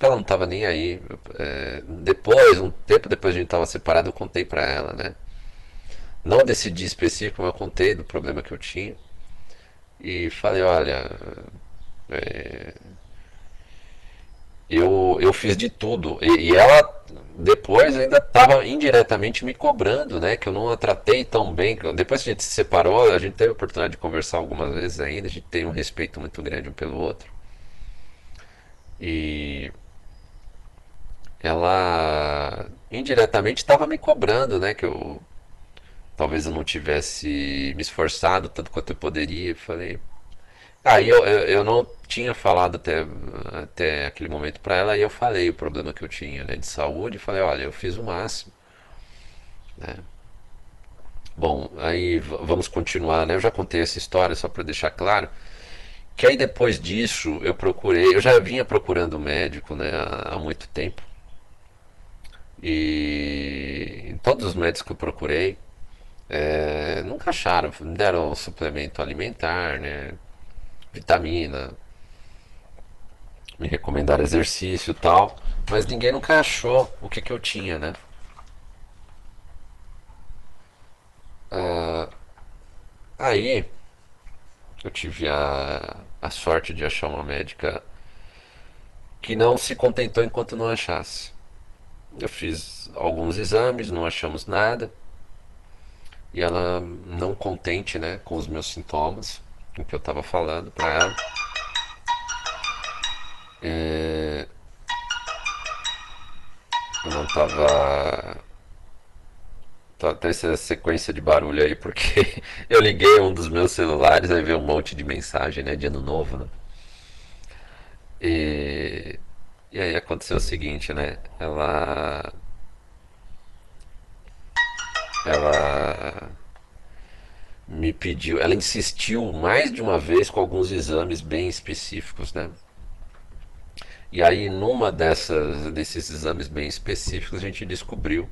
ela não estava nem aí. É, depois, um tempo depois a gente estava separado, eu contei para ela, né? Não desse dia específico, mas eu contei do problema que eu tinha. E falei, olha, é, eu, eu fiz de tudo. E, e ela depois ainda estava indiretamente me cobrando, né? Que eu não a tratei tão bem. Depois que a gente se separou, a gente teve a oportunidade de conversar algumas vezes ainda. A gente tem um respeito muito grande um pelo outro. E ela indiretamente estava me cobrando, né? Que eu talvez eu não tivesse me esforçado tanto quanto eu poderia. Falei, Aí eu, eu, eu, não tinha falado até, até aquele momento para ela e eu falei o problema que eu tinha né, de saúde. Falei, olha, eu fiz o máximo. Né? Bom, aí vamos continuar, né? Eu já contei essa história só para deixar claro. Que aí depois disso eu procurei, eu já vinha procurando médico né, há, muito tempo. E todos os médicos que eu procurei é, nunca acharam, me deram suplemento alimentar, né? vitamina, me recomendaram exercício e tal, mas ninguém nunca achou o que, que eu tinha, né? Ah, aí eu tive a, a sorte de achar uma médica que não se contentou enquanto não achasse. Eu fiz alguns exames, não achamos nada. E ela não contente, né, com os meus sintomas, o que eu estava falando para ela. É... Eu não estava. Tá até essa sequência de barulho aí, porque eu liguei um dos meus celulares, aí veio um monte de mensagem, né, de ano novo, né? E, e aí aconteceu o seguinte, né? Ela. Ela me pediu, ela insistiu mais de uma vez com alguns exames bem específicos, né? E aí, numa dessas, desses exames bem específicos, a gente descobriu.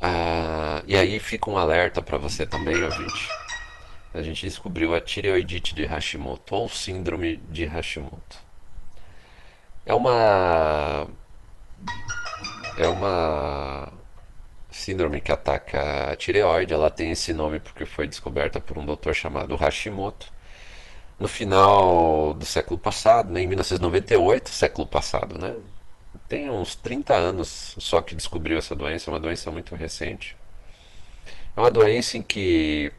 Ah, e aí fica um alerta para você também, ouvinte. A gente descobriu a tireoidite de Hashimoto ou síndrome de Hashimoto. É uma é uma síndrome que ataca a tireoide. Ela tem esse nome porque foi descoberta por um doutor chamado Hashimoto no final do século passado, né, em 1998, século passado, né? Tem uns 30 anos só que descobriu essa doença, é uma doença muito recente. É uma doença em que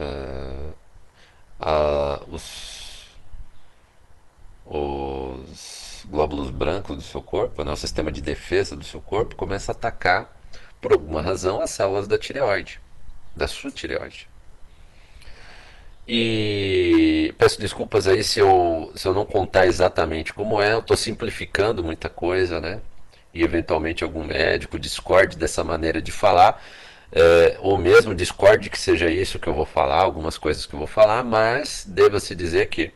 uh, uh, os, os glóbulos brancos do seu corpo, né, o sistema de defesa do seu corpo, começa a atacar por alguma razão, as células da tireoide, da sua tireoide. E peço desculpas aí se eu, se eu não contar exatamente como é, eu estou simplificando muita coisa, né? E eventualmente algum médico discorde dessa maneira de falar, é, ou mesmo discorde que seja isso que eu vou falar, algumas coisas que eu vou falar, mas deva-se dizer que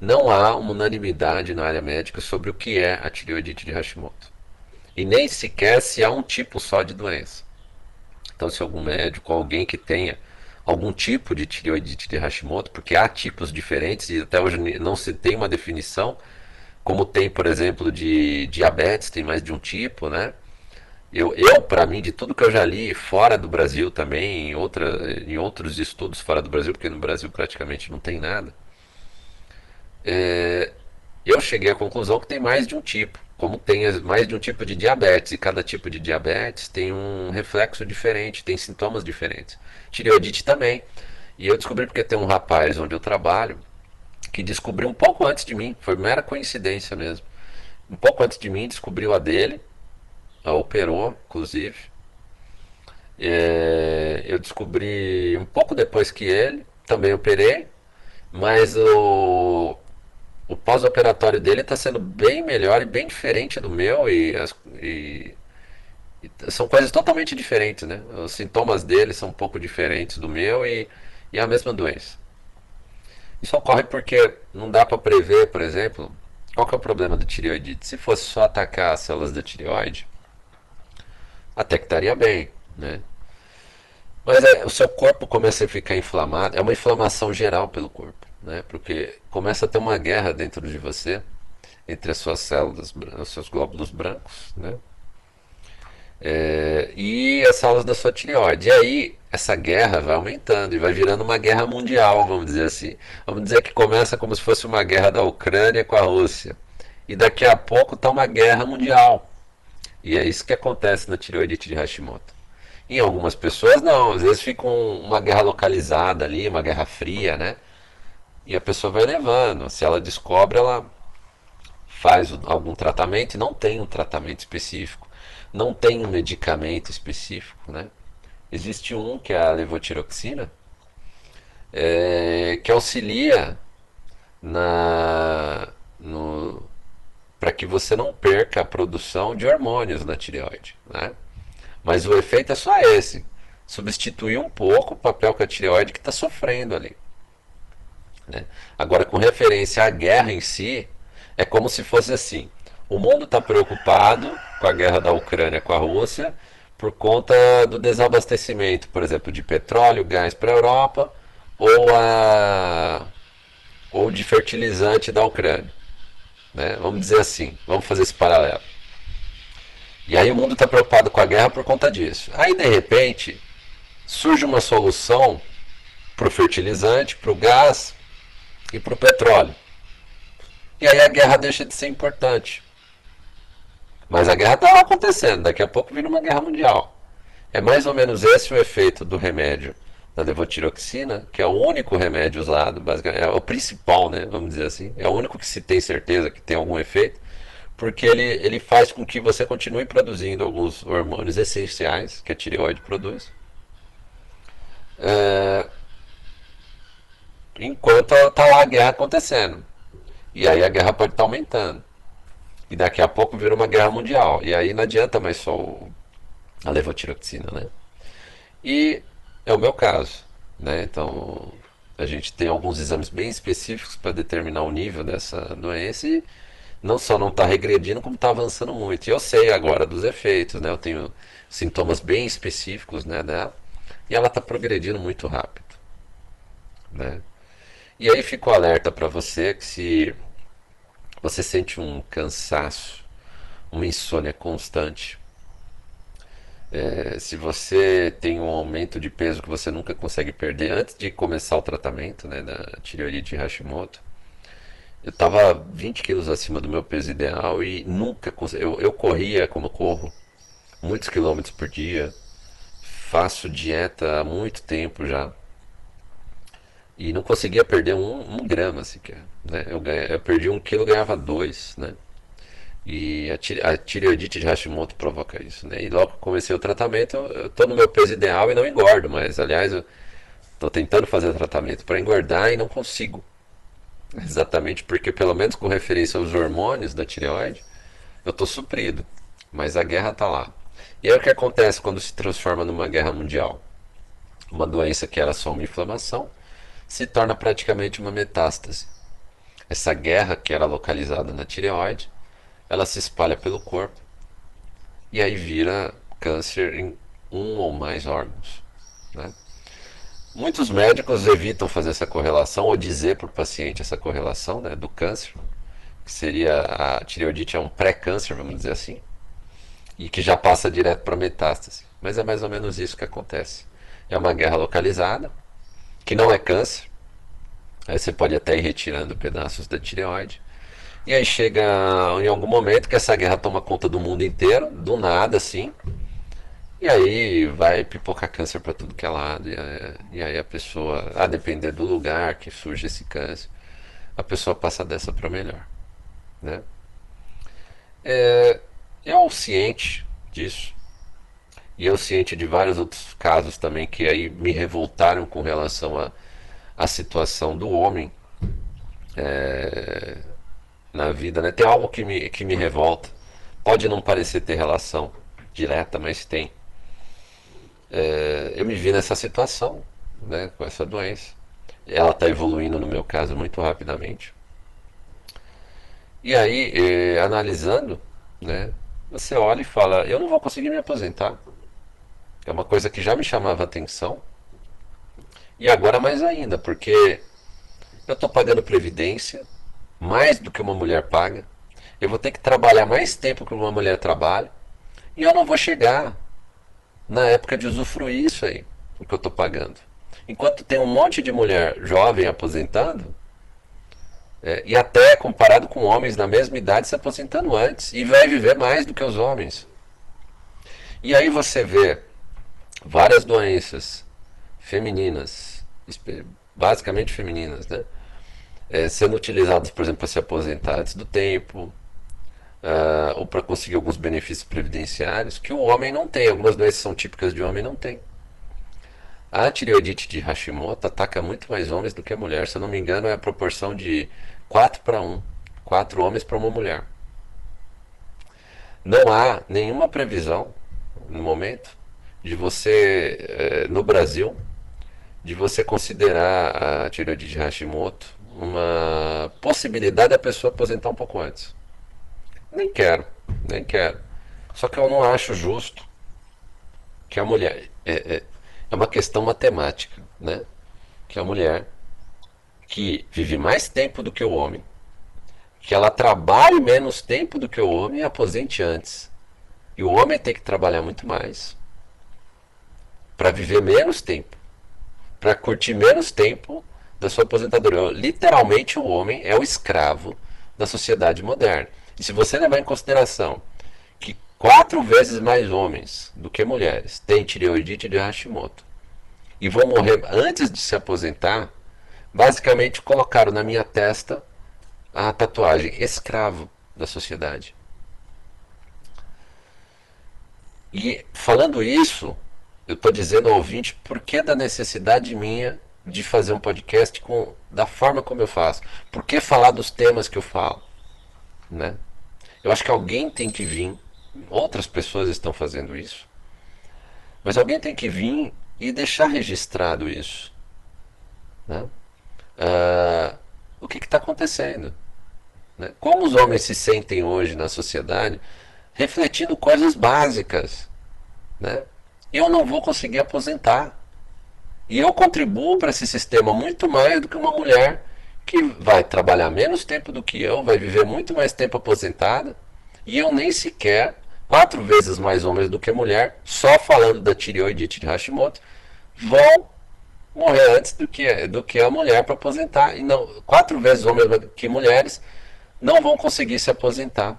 não há uma unanimidade na área médica sobre o que é a tireoidite de Hashimoto e nem sequer se há um tipo só de doença. Então, se algum médico, alguém que tenha algum tipo de tireoidite de Hashimoto, porque há tipos diferentes e até hoje não se tem uma definição, como tem, por exemplo, de diabetes, tem mais de um tipo, né? Eu, eu para mim, de tudo que eu já li fora do Brasil também, em, outra, em outros estudos fora do Brasil, porque no Brasil praticamente não tem nada, é, eu cheguei à conclusão que tem mais de um tipo como tem mais de um tipo de diabetes e cada tipo de diabetes tem um reflexo diferente, tem sintomas diferentes. Tireoidite também. E eu descobri porque tem um rapaz onde eu trabalho que descobriu um pouco antes de mim, foi mera coincidência mesmo. Um pouco antes de mim descobriu a dele, a operou, inclusive. É, eu descobri um pouco depois que ele, também operei, mas o, o pós-operatório dele está sendo bem melhor e bem diferente do meu e, as, e, e, são coisas totalmente diferentes, né? Os sintomas dele são um pouco diferentes do meu e, e é a mesma doença. Isso ocorre porque não dá para prever, por exemplo, qual que é o problema da tireoidite. Se fosse só atacar as células da tireoide, até que estaria bem, né? Mas é, o seu corpo começa a ficar inflamado, é uma inflamação geral pelo corpo, né? Porque começa a ter uma guerra dentro de você entre as suas células, os seus glóbulos brancos, né? É, e as células da sua tireoide. E aí essa guerra vai aumentando e vai virando uma guerra mundial, vamos dizer assim. Vamos dizer que começa como se fosse uma guerra da Ucrânia com a Rússia. E daqui a pouco está uma guerra mundial. E é isso que acontece na tireoidite de Hashimoto. Em algumas pessoas não, às vezes fica uma guerra localizada ali, uma guerra fria, né? E a pessoa vai levando. Se ela descobre, ela faz algum tratamento e não tem um tratamento específico, não tem um medicamento específico, né? Existe um que é a levotiroxina, é, que auxilia para que você não perca a produção de hormônios na tireoide, né? Mas o efeito é só esse: substituir um pouco o papel que a tireoide que está sofrendo ali. Né? Agora, com referência à guerra em si, é como se fosse assim: o mundo está preocupado com a guerra da Ucrânia com a Rússia por conta do desabastecimento, por exemplo, de petróleo, gás para a Europa ou, a, ou de fertilizante da Ucrânia. Né? Vamos dizer assim, vamos fazer esse paralelo. E aí o mundo está preocupado com a guerra por conta disso. Aí de repente surge uma solução para o fertilizante, para o gás e para o petróleo. E aí a guerra deixa de ser importante. Mas a guerra está acontecendo, daqui a pouco vira uma guerra mundial. É mais ou menos esse o efeito do remédio da levotiroxina, que é o único remédio usado, basicamente, é o principal, né, vamos dizer assim, é o único que se tem certeza que tem algum efeito, porque ele, ele faz com que você continue produzindo alguns hormônios essenciais que a tireoide produz. É, enquanto está lá a guerra acontecendo. E aí a guerra pode estar tá aumentando. E daqui a pouco vira uma guerra mundial. E aí não adianta mais só a levotiroxina, né? E é o meu caso, né? Então a gente tem alguns exames bem específicos para determinar o nível dessa doença e não só não está regredindo, como está avançando muito. E eu sei agora dos efeitos, né? Eu tenho sintomas bem específicos, né, dela, e ela está progredindo muito rápido, né? E aí fico alerta para você que se você sente um cansaço, uma insônia constante, é, se você tem um aumento de peso que você nunca consegue perder antes de começar o tratamento né, da tireoidite Hashimoto, eu estava 20 quilos acima do meu peso ideal e nunca eu, eu corria como corro, muitos quilômetros por dia, faço dieta há muito tempo já e não conseguia perder um, um grama sequer. Né? Eu, ganha, eu perdi um quilo ganhava dois, né? E a, a tireoidite de Hashimoto provoca isso, né? E logo que comecei o tratamento, eu estou no meu peso ideal e não engordo, mas aliás, eu estou tentando fazer o tratamento para engordar e não consigo. Exatamente porque, pelo menos com referência aos hormônios da tireoide, eu estou suprido. Mas a guerra está lá. E aí o que acontece quando se transforma numa guerra mundial? Uma doença que era só uma inflamação se torna praticamente uma metástase. Essa guerra, que era localizada na tireoide, ela se espalha pelo corpo e aí vira câncer em um ou mais órgãos. Né? Muitos médicos evitam fazer essa correlação ou dizer para o paciente essa correlação né, do câncer, que seria a tireoidite é um pré-câncer, vamos dizer assim, e que já passa direto para metástase. Mas é mais ou menos isso que acontece. É uma guerra localizada, que não é câncer. Aí você pode até ir retirando pedaços da tireoide. E aí chega em algum momento que essa guerra toma conta do mundo inteiro, do nada assim. E aí vai pipocar câncer para tudo que é lado. E, aí a pessoa, a depender do lugar que surge esse câncer, a pessoa passa dessa para melhor. Né? É, eu ciente disso, E eu ciente de vários outros casos também que aí me revoltaram com relação à a, a situação do homem é, na vida, né? Tem algo que me, que me revolta. Pode não parecer ter relação direta, mas tem. É, eu me vi nessa situação, né, com essa doença. Ela está evoluindo, no meu caso, muito rapidamente. E aí, eh, analisando, né, você olha e fala: eu não vou conseguir me aposentar. É uma coisa que já me chamava atenção. E agora mais ainda, porque eu estou pagando previdência mais do que uma mulher paga. Eu vou ter que trabalhar mais tempo que uma mulher trabalha. E eu não vou chegar na época de usufruir isso aí, o que eu estou pagando. Enquanto tem um monte de mulher jovem aposentando, é, e até comparado com homens na mesma idade se aposentando antes, e vai viver mais do que os homens. E aí você vê várias doenças femininas, basicamente femininas, né? É, sendo utilizadas, por exemplo, para se aposentar antes do tempo, uh, ou para conseguir alguns benefícios previdenciários que o homem não tem. Algumas doenças são típicas de homem não tem. A tireoidite de Hashimoto ataca muito mais homens do que a mulher. Se eu não me engano, é a proporção de 4 para 1. 4 homens para uma mulher. Não há nenhuma previsão, no momento, de você, eh, no Brasil, de você considerar a tireoidite de Hashimoto uma possibilidade da pessoa aposentar um pouco antes. Nem quero, nem quero. Só que eu não acho justo que a mulher. É, é, é uma questão matemática, né? Que a mulher que vive mais tempo do que o homem, que ela trabalhe menos tempo do que o homem e aposente antes. E o homem tem que trabalhar muito mais para viver menos tempo, para curtir menos tempo da sua aposentadoria. Literalmente, o homem é o escravo da sociedade moderna. E se você levar em consideração que quatro vezes mais homens do que mulheres têm tireoidite de Hashimoto e vão morrer antes de se aposentar, basicamente colocaram na minha testa a tatuagem escravo da sociedade. E falando isso, eu estou dizendo ao ouvinte por que da necessidade minha de fazer um podcast com, da forma como eu faço. Por que falar dos temas que eu falo? Né? Eu acho que alguém tem que vir, outras pessoas estão fazendo isso, mas alguém tem que vir e deixar registrado isso. Né? Ah, o que está acontecendo? Né? Como os homens se sentem hoje na sociedade, refletindo coisas básicas. Né? Eu não vou conseguir aposentar. E eu contribuo para esse sistema muito mais do que uma mulher que vai trabalhar menos tempo do que eu, vai viver muito mais tempo aposentada, e eu nem sequer, quatro vezes mais homens do que mulher, só falando da tireoidite de Hashimoto, vão morrer antes do que, do que a mulher para aposentar. E não, quatro vezes homens do que mulheres não vão conseguir se aposentar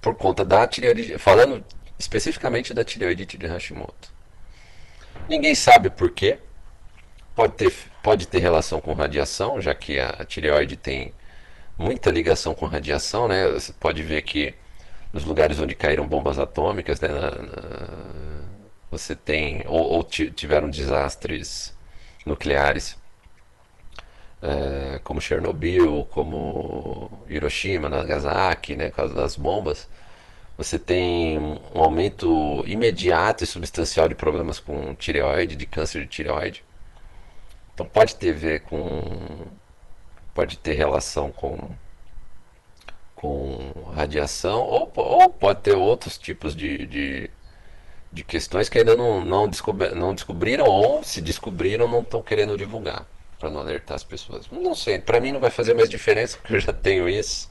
por conta da tireoidite, falando especificamente da tireoidite de Hashimoto. Ninguém sabe por quê. Pode ter, pode ter relação com radiação, já que a, tireoide tem muita ligação com radiação, né? Você pode ver que nos lugares onde caíram bombas atômicas, né, na, na, você tem ou, ou, tiveram desastres nucleares, é, como Chernobyl, como Hiroshima, Nagasaki, né, por causa das bombas, você tem um aumento imediato e substancial de problemas com tireoide, de câncer de tireoide. Então pode ter ver com pode ter relação com com radiação ou, ou pode ter outros tipos de, de, de questões que ainda não, não, descobri, não descobriram ou se descobriram não estão querendo divulgar para não alertar as pessoas. Não sei, para mim não vai fazer mais diferença porque eu já tenho isso,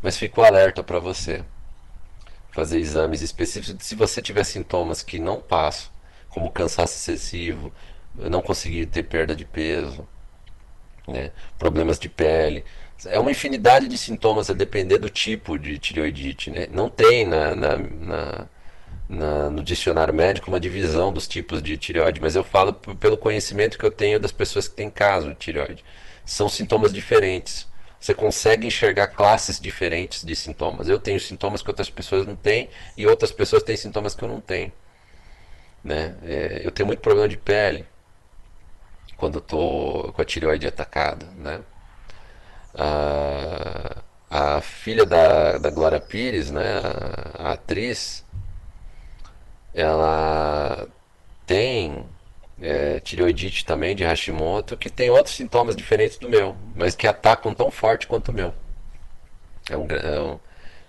mas ficou alerta para você fazer exames específicos se você tiver sintomas que não passam, como cansaço excessivo, não conseguir ter perda de peso, né? problemas de pele. É uma infinidade de sintomas a depender do tipo de tireoidite. Né? Não tem na, na, na, na, no dicionário médico uma divisão dos tipos de tireoide, mas eu falo pelo conhecimento que eu tenho das pessoas que têm caso de tireoide. São sintomas diferentes. Você consegue enxergar classes diferentes de sintomas. Eu tenho sintomas que outras pessoas não têm e outras pessoas têm sintomas que eu não tenho. né? É, eu tenho muito problema de pele quando eu com a tireoide atacada, né? A, a filha da, da Glória Pires, né? A, a atriz, ela tem é, tireoidite também de Hashimoto, que tem outros sintomas diferentes do meu, mas que atacam tão forte quanto o meu. É um, é um,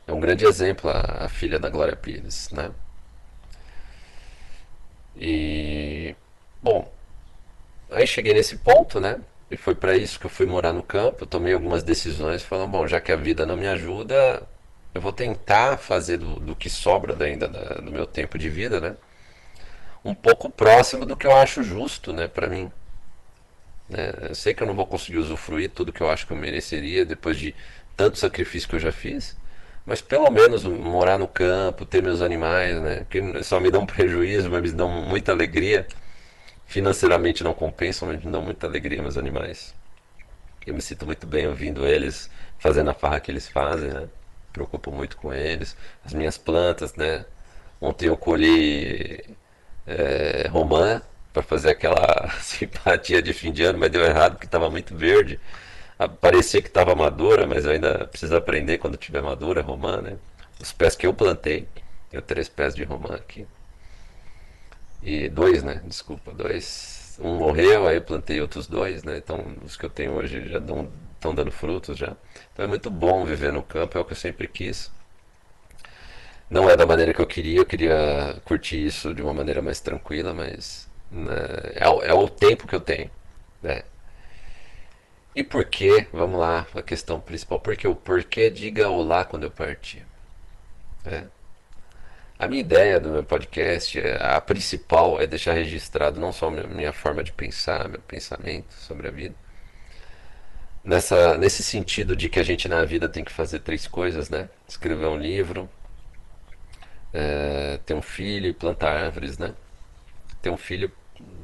é um grande exemplo a, a filha da Glória Pires, né? E bom, aí cheguei nesse ponto, né? E foi para isso que eu fui morar no campo. Tomei algumas decisões, falando, bom, já que a vida não me ajuda, eu vou tentar fazer do, do que sobra ainda da, do meu tempo de vida, né? Um pouco próximo do que eu acho justo, né, para mim. Né? Eu sei que eu não vou conseguir usufruir tudo que eu acho que eu mereceria depois de tanto sacrifício que eu já fiz. Mas pelo menos morar no campo, ter meus animais, né? Que só me dão prejuízo, mas me dão muita alegria. Financeiramente não compensam, mas me dão muita alegria meus animais. Eu me sinto muito bem ouvindo eles, fazendo a farra que eles fazem, né? Preocupo muito com eles. As minhas plantas, né? Ontem eu colhi é, romã para fazer aquela simpatia de fim de ano, mas deu errado porque estava muito verde. Parecia que estava madura, mas ainda preciso aprender quando tiver madura romã, né? Os pés que eu plantei, tenho três pés de romã aqui. E dois, né? Desculpa, dois. Um morreu, aí eu plantei outros dois, né? Então os que eu tenho hoje já estão dando frutos já. Então é muito bom viver no campo, é o que eu sempre quis. Não é da maneira que eu queria, eu queria curtir isso de uma maneira mais tranquila, mas né, é, é o tempo que eu tenho, né? E por que, vamos lá, a questão principal, porque o porquê diga olá quando eu partir. É. A minha ideia do meu podcast, a principal, é deixar registrado não só minha forma de pensar, meu pensamento sobre a vida, nessa, nesse sentido de que a gente na vida tem que fazer três coisas, né? Escrever um livro, é, ter um filho e plantar árvores, né? Ter um filho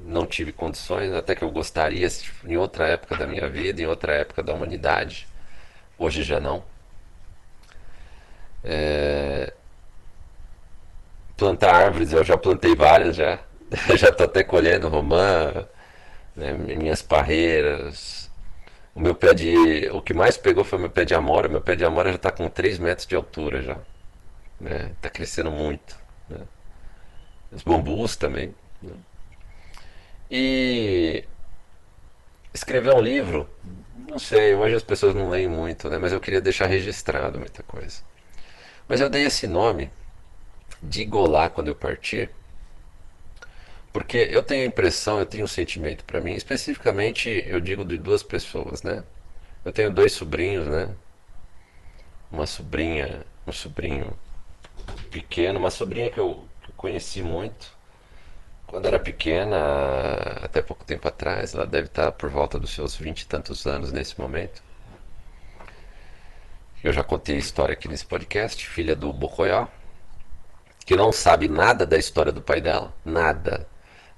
não tive condições, até que eu gostaria em outra época da minha vida, em outra época da humanidade. Hoje já não. É... Plantar árvores, eu já plantei várias já. já estou até colhendo romã, né, minhas parreiras. O meu pé de. O que mais pegou foi meu pé de amora. Meu pé de amora já está com 3 metros de altura já. Né? Tá crescendo muito. Né? Os bambus também. Né? E escrever um livro, não sei, hoje as pessoas não leem muito, né? Mas eu queria deixar registrado muita coisa. Mas eu dei esse nome de Golá quando eu partir, porque eu tenho a impressão, eu tenho um sentimento para mim, especificamente eu digo de duas pessoas, né? Eu tenho dois sobrinhos, né? Uma sobrinha, um sobrinho pequeno, uma sobrinha que eu, conheci muito, quando era pequena, até pouco tempo atrás, ela deve estar por volta dos seus vinte e tantos anos nesse momento. Eu já contei a história aqui nesse podcast, filha do Bocoió, que não sabe nada da história do pai dela, nada.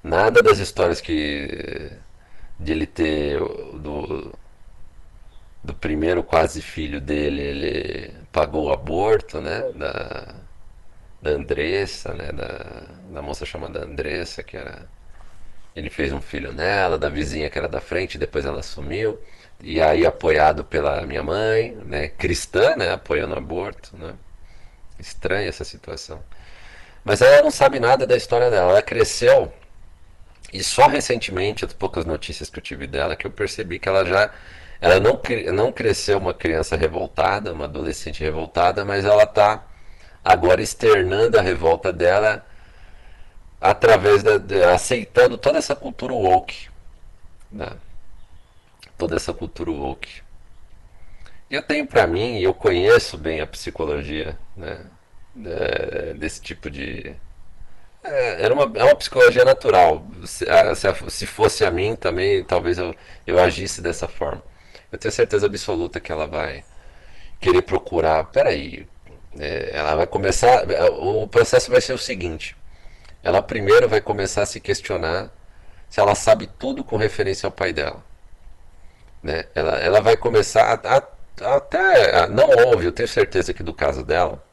Nada das histórias que de ele ter do, do primeiro quase filho dele, ele pagou o aborto, né? Da, da Andressa, né? Da, da moça chamada Andressa, que era. Ele fez um filho nela, da vizinha que era da frente, depois ela sumiu. E aí apoiado pela minha mãe, né? Cristã, né? Apoiando o aborto, né? Estranha essa situação. Mas ela não sabe nada da história dela. Ela cresceu e só recentemente, as poucas notícias que eu tive dela, que eu percebi que ela já ela não, não cresceu uma criança revoltada, uma adolescente revoltada, mas ela está agora externando a revolta dela através da, de, aceitando toda essa cultura woke, né? toda essa cultura woke. Eu tenho para mim, eu conheço bem a psicologia, né? desse tipo de é, era uma, é uma psicologia natural. Se, se, se, fosse a mim também, talvez eu, eu agisse dessa forma. Eu tenho certeza absoluta que ela vai querer procurar. Peraí, é, ela vai começar. O processo vai ser o seguinte: ela primeiro vai começar a se questionar se ela sabe tudo com referência ao pai dela. Né? Ela, ela vai começar a, a, até. Não houve, eu tenho certeza que do caso dela,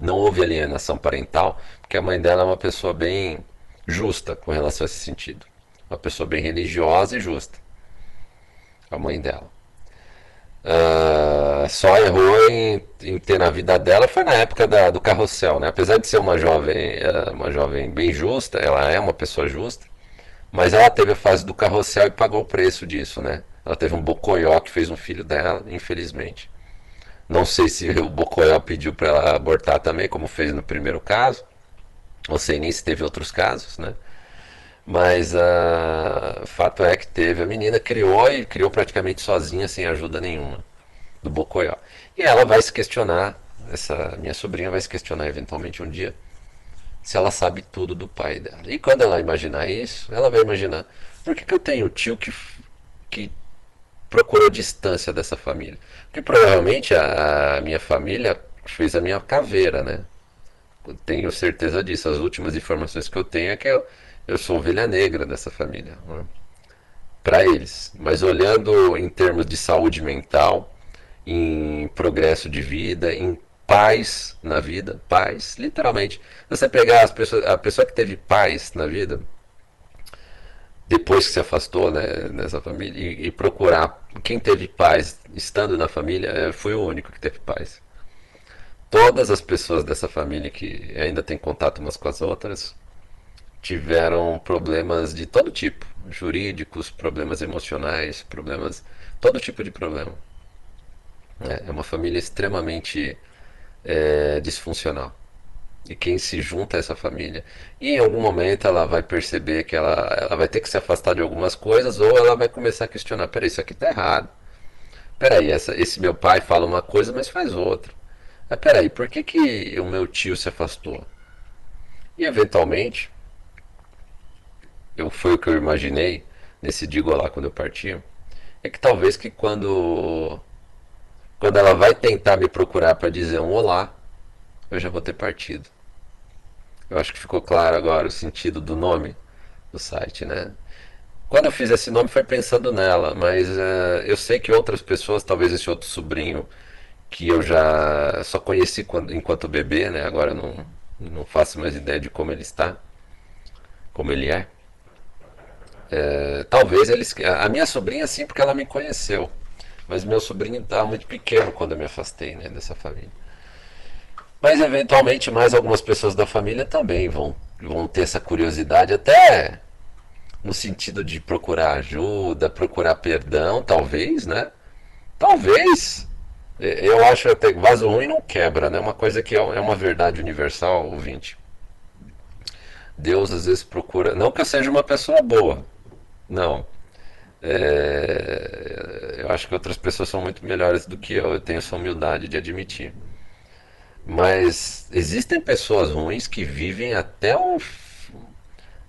não houve alienação parental, porque a mãe dela é uma pessoa bem justa com relação a esse sentido. Uma pessoa bem religiosa e justa. A mãe dela. Uh, só errou em, em, ter na vida dela foi na época da, do carrossel, né? Apesar de ser uma jovem, uma jovem bem justa, ela é uma pessoa justa, mas ela teve a fase do carrossel e pagou o preço disso, né? Ela teve um bocoió que fez um filho dela, infelizmente. Não sei se o bocoió pediu para ela abortar também, como fez no primeiro caso. Não sei nem se teve outros casos, né? Mas uh, fato é que teve. A menina criou e criou praticamente sozinha, sem ajuda nenhuma do Bocoió. E ela vai se questionar, essa minha sobrinha vai se questionar eventualmente um dia, se ela sabe tudo do pai dela. E quando ela imaginar isso, ela vai imaginar: por que, que eu tenho tio que, que procurou distância dessa família? Porque provavelmente a, a minha família fez a minha caveira, né? tenho certeza disso. As últimas informações que eu tenho é que eu, eu sou ovelha negra dessa família. Né? Para eles. Mas olhando em termos de saúde mental, em progresso de vida, em paz na vida, paz, literalmente. Você pegar as pessoas, a pessoa que teve paz na vida, depois que se afastou né, nessa família, e, e procurar quem teve paz estando na família, é, foi o único que teve paz todas as pessoas dessa família que ainda têm contato umas com as outras tiveram problemas de todo tipo, jurídicos, problemas emocionais, problemas, todo tipo de problema. É, é uma família extremamente é, disfuncional. E quem se junta a essa família, e em algum momento ela vai perceber que ela, ela vai ter que se afastar de algumas coisas, ou ela vai começar a questionar: peraí, isso aqui tá errado. Peraí, essa, esse meu pai fala uma coisa, mas faz outra. Mas peraí, por que, que o meu tio se afastou? E eventualmente, eu, foi o que eu imaginei nesse digo lá quando eu parti, é que talvez que quando quando ela vai tentar me procurar para dizer um olá, eu já vou ter partido. Eu acho que ficou claro agora o sentido do nome do site, né? Quando eu fiz esse nome foi pensando nela, mas uh, eu sei que outras pessoas, talvez esse outro sobrinho que eu já só conheci quando, enquanto bebê, né? Agora não, não faço mais ideia de como ele está, como ele é. É talvez eles. A minha sobrinha sim, porque ela me conheceu. Mas meu sobrinho estava muito pequeno quando eu me afastei né, dessa família. Mas eventualmente mais algumas pessoas da família também vão, vão ter essa curiosidade, até no sentido de procurar ajuda, procurar perdão, talvez, né? Talvez eu acho até que vaso ruim não quebra, né? Uma coisa que é, é uma verdade universal, ouvinte. Deus às vezes procura. Não que eu seja uma pessoa boa. Não. É, eu acho que outras pessoas são muito melhores do que eu. Eu tenho essa humildade de admitir. Mas existem pessoas ruins que vivem até o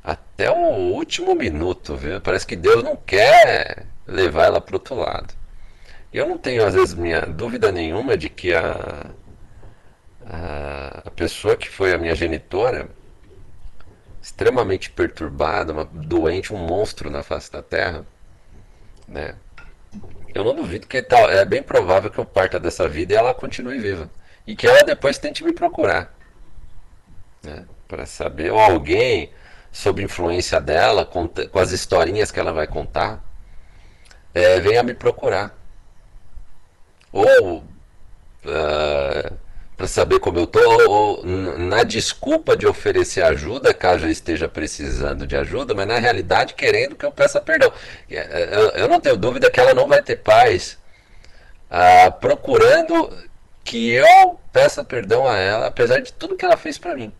até o último minuto, viu? Parece que Deus não quer levar ela para outro lado. Eu não tenho, às vezes, minha dúvida nenhuma de que a, a, a pessoa que foi a minha genitora, extremamente perturbada, uma doente, um monstro na face da Terra, né? Eu não duvido que tal, é bem provável que eu parta dessa vida e ela continue viva. E que ela depois tente me procurar. Né? Para saber, ou alguém sob influência dela, com, com as historinhas que ela vai contar, é, venha me procurar ou uh, para saber como eu tô, ou na desculpa de oferecer ajuda, caso eu esteja precisando de ajuda, mas na realidade querendo que eu peça perdão. Eu não tenho dúvida que ela não vai ter paz uh, procurando que eu peça perdão a ela, apesar de tudo que ela fez para mim.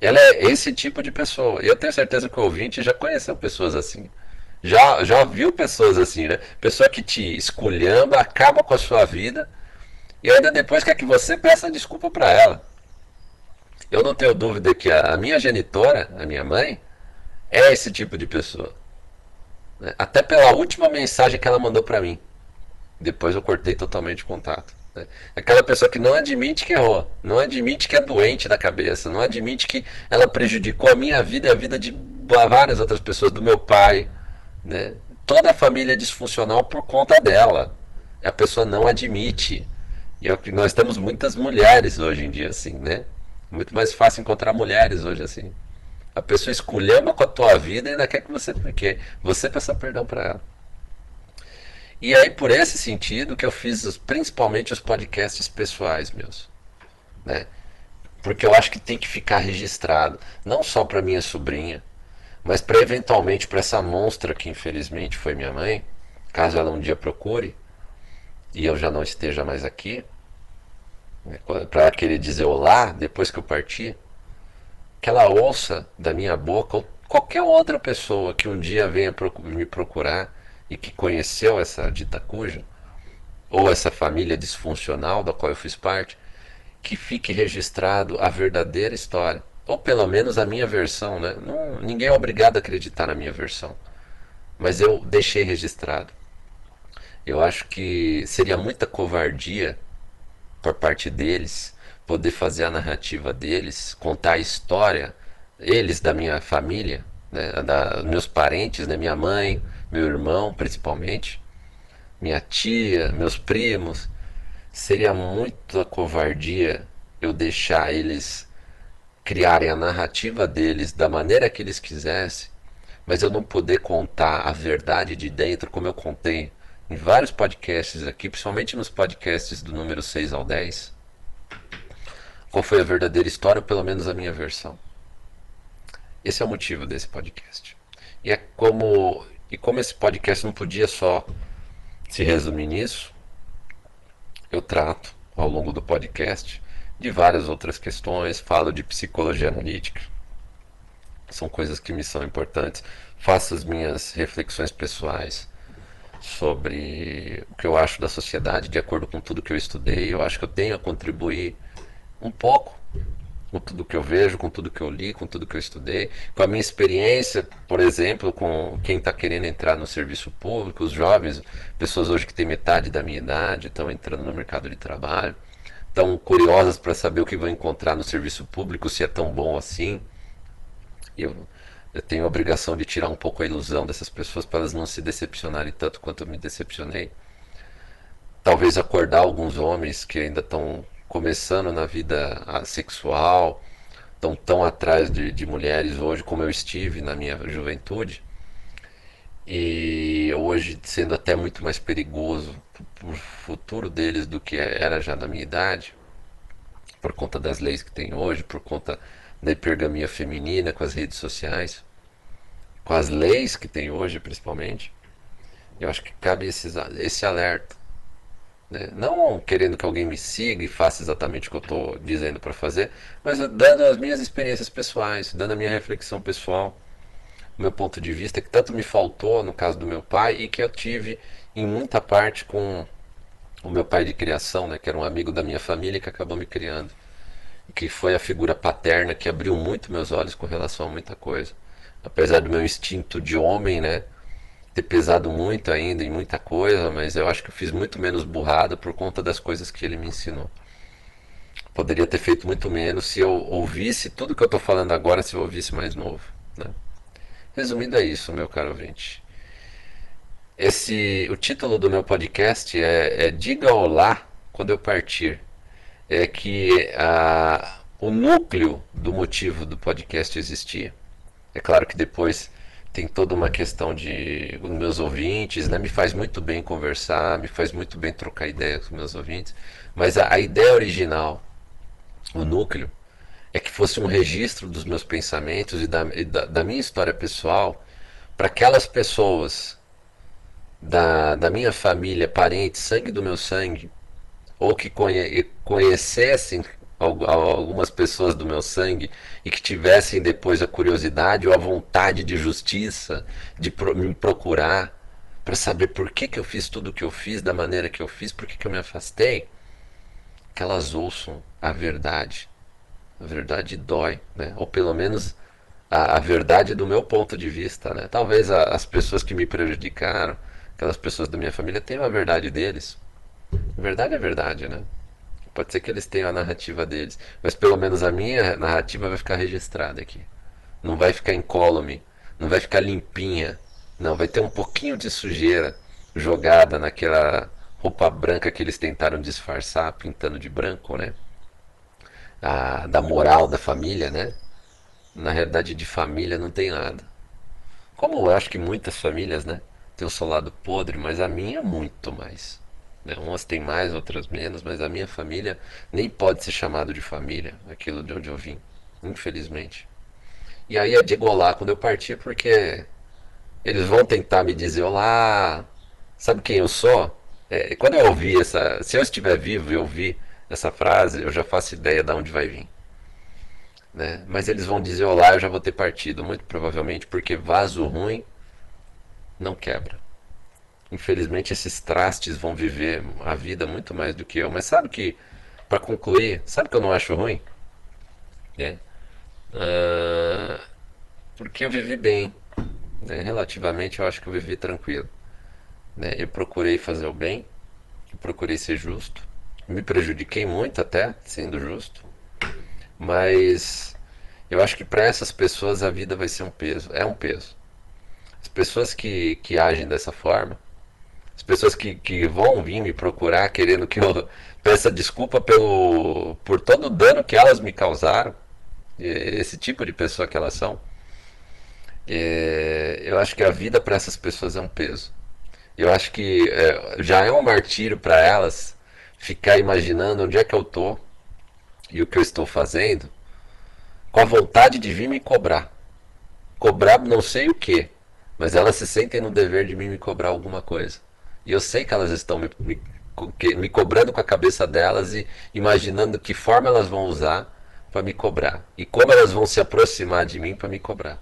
Ela é esse tipo de pessoa. Eu tenho certeza que o ouvinte já conheceu pessoas assim. Já, já viu pessoas assim, né? Pessoa que te esculhamba, acaba com a sua vida e ainda depois quer que você peça desculpa para ela. Eu não tenho dúvida que a, minha genitora, a minha mãe, é esse tipo de pessoa. Né? Até pela última mensagem que ela mandou para mim. Depois eu cortei totalmente o contato. Né? Aquela pessoa que não admite que errou, não admite que é doente da cabeça, não admite que ela prejudicou a minha vida e a vida de várias outras pessoas, do meu pai, né? Toda a família é disfuncional por conta dela. A pessoa não admite. E é nós temos muitas mulheres hoje em dia assim, né? Muito mais fácil encontrar mulheres hoje assim. A pessoa escolheu com a tua vida e ainda quer que você, que você peça perdão para ela. E aí, por esse sentido, que eu fiz principalmente os podcasts pessoais meus. Né? Porque eu acho que tem que ficar registrado, não só para minha sobrinha, mas para eventualmente para essa monstra que infelizmente foi minha mãe, caso ela um dia procure e eu já não esteja mais aqui, né? para querer dizer olá depois que eu partir, que ela ouça da minha boca ou qualquer outra pessoa que um dia venha me procurar e que conheceu essa dita cuja, ou essa família disfuncional da qual eu fiz parte, que fique registrado a verdadeira história, ou pelo menos a minha versão, né? Não, ninguém é obrigado a acreditar na minha versão, mas eu deixei registrado. Eu acho que seria muita covardia por parte deles poder fazer a narrativa deles, contar a história, eles da minha família, né, da meus parentes, né, minha mãe, meu irmão principalmente, minha tia, meus primos. Seria muita covardia eu deixar eles criarem a narrativa deles da maneira que eles quisessem, mas eu não poder contar a verdade de dentro como eu contei em vários podcasts aqui, principalmente nos podcasts do número 6 ao 10. Qual foi a verdadeira história, ou pelo menos a minha versão. Esse é o motivo desse podcast. E é como e como esse podcast não podia só se resumir nisso, eu trato ao longo do podcast de várias outras questões, falo de psicologia analítica. São coisas que me são importantes. Faço as minhas reflexões pessoais sobre o que eu acho da sociedade, de acordo com tudo que eu estudei. Eu acho que eu tenho a contribuir um pouco com tudo que eu vejo, com tudo que eu li, com tudo que eu estudei, com a minha experiência, por exemplo, com quem está querendo entrar no serviço público, os jovens, pessoas hoje que têm metade da minha idade, estão entrando no mercado de trabalho, estão curiosas para saber o que vão encontrar no serviço público, se é tão bom assim. Eu, eu tenho a obrigação de tirar um pouco a ilusão dessas pessoas para elas não se decepcionarem tanto quanto eu me decepcionei. Talvez acordar alguns homens que ainda estão começando na vida sexual, estão tão atrás de, de mulheres hoje como eu estive na minha juventude. E hoje sendo até muito mais perigoso para o futuro deles do que era já na minha idade, por conta das leis que tem hoje, por conta da hipergamia feminina com as redes sociais, com as leis que tem hoje principalmente. Eu acho que cabe esses, esse alerta né? Não querendo que alguém me siga e faça exatamente o que eu estou dizendo para fazer, mas dando as minhas experiências pessoais, dando a minha reflexão pessoal, o meu ponto de vista, que tanto me faltou no caso do meu pai e que eu tive em muita parte com o meu pai de criação, né, que era um amigo da minha família que acabou me criando, que foi a figura paterna que abriu muito meus olhos com relação a muita coisa. Apesar do meu instinto de homem, né, ter pesado muito ainda em muita coisa, mas eu acho que eu fiz muito menos burrada por conta das coisas que ele me ensinou. Poderia ter feito muito menos se eu ouvisse tudo que eu estou falando agora, se eu ouvisse mais novo. Né? Resumindo, é isso, meu caro ouvinte. Esse, o título do meu podcast é, é Diga Olá quando eu partir. É que a, o núcleo do motivo do podcast existir. É claro que depois tem toda uma questão de meus ouvintes, né? Me faz muito bem conversar, me faz muito bem trocar ideia com meus ouvintes. Mas a, a ideia original, o núcleo, é que fosse um registro dos meus pensamentos e da, e da, da minha história pessoal para aquelas pessoas da, da minha família, parentes, sangue do meu sangue, ou que conhe, conhecessem algumas pessoas do meu sangue e que tivessem depois a curiosidade ou a vontade de justiça de me procurar para saber por que, que eu fiz tudo o que eu fiz da maneira que eu fiz, por que, que eu me afastei, que elas ouçam a verdade. A verdade dói, né? ou pelo menos a, a verdade do meu ponto de vista. Né? Talvez a, as pessoas que me prejudicaram, aquelas pessoas da minha família, tenham a verdade deles. Verdade é verdade, né? Pode ser que eles tenham a narrativa deles, mas pelo menos a minha narrativa vai ficar registrada aqui. Não vai ficar incólume, não vai ficar limpinha. Não, vai ter um pouquinho de sujeira jogada naquela roupa branca que eles tentaram disfarçar, pintando de branco, né? A, da moral da família, né? na realidade de família não tem nada. Como eu acho que muitas famílias, né, tem o seu lado podre, mas a minha muito mais. Né? Umas têm mais, outras menos, mas a minha família nem pode ser chamado de família, aquilo de onde eu vim, infelizmente. E aí é de golar quando eu partir, porque eles vão tentar me dizer, olá, sabe quem eu sou? É, quando eu ouvi essa, se eu estiver vivo e ouvir essa frase, eu já faço ideia de onde vai vir. Né? Mas eles vão dizer olá, eu já vou ter partido, muito provavelmente, porque vaso ruim não quebra. Infelizmente esses trastes vão viver a vida muito mais do que eu. Mas sabe que, para concluir, sabe que eu não acho ruim? É. Uh, porque eu vivi bem. Né? Relativamente eu acho que eu vivi tranquilo. Né? Eu procurei fazer o bem, eu procurei ser justo. Me prejudiquei muito até, sendo justo. Mas eu acho que para essas pessoas a vida vai ser um peso. É um peso. As pessoas que, que agem dessa forma, as pessoas que, que vão vir me procurar querendo que eu peça desculpa pelo, por todo o dano que elas me causaram, esse tipo de pessoa que elas são, é, eu acho que a vida para essas pessoas é um peso. Eu acho que é, já é um martírio para elas ficar imaginando onde é que eu tô e o que eu estou fazendo, com a vontade de vir me cobrar. Cobrar não sei o que, mas elas se sentem no dever de mim me cobrar alguma coisa. E eu sei que elas estão me, me, me cobrando com a cabeça delas e imaginando que forma elas vão usar para me cobrar. E como elas vão se aproximar de mim para me cobrar.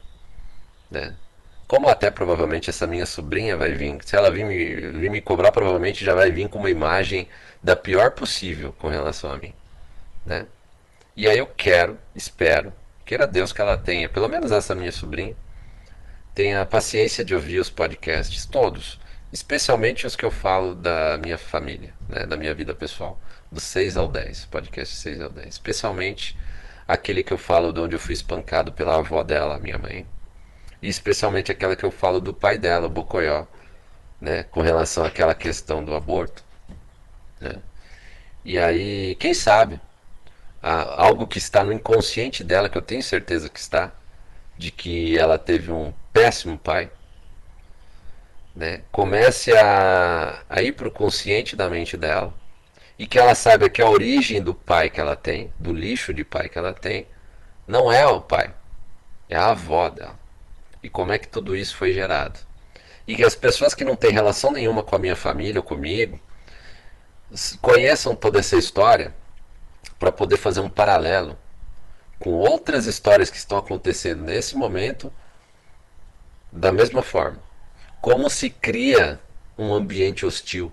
Né? Como até provavelmente essa minha sobrinha vai vir. Se ela vir me, vir me cobrar, provavelmente já vai vir com uma imagem da pior possível com relação a mim. Né? E aí eu quero, espero, queira Deus que ela tenha, pelo menos essa minha sobrinha, tenha a paciência de ouvir os podcasts todos, especialmente os que eu falo da minha família, né, da minha vida pessoal, do 6 ao 10, podcast 6 ao 10, especialmente aquele que eu falo de onde eu fui espancado pela avó dela, minha mãe, e especialmente aquela que eu falo do pai dela, o Bocoió, né, com relação àquela questão do aborto, né? E aí, quem sabe, algo que está no inconsciente dela, que eu tenho certeza que está, de que ela teve um péssimo pai, né, comece a, a ir para o consciente da mente dela e que ela saiba que a origem do pai que ela tem, do lixo de pai que ela tem, não é o pai, é a avó dela. E como é que tudo isso foi gerado. E que as pessoas que não têm relação nenhuma com a minha família ou comigo conheçam toda essa história para poder fazer um paralelo com outras histórias que estão acontecendo nesse momento da mesma forma. Como se cria um ambiente hostil,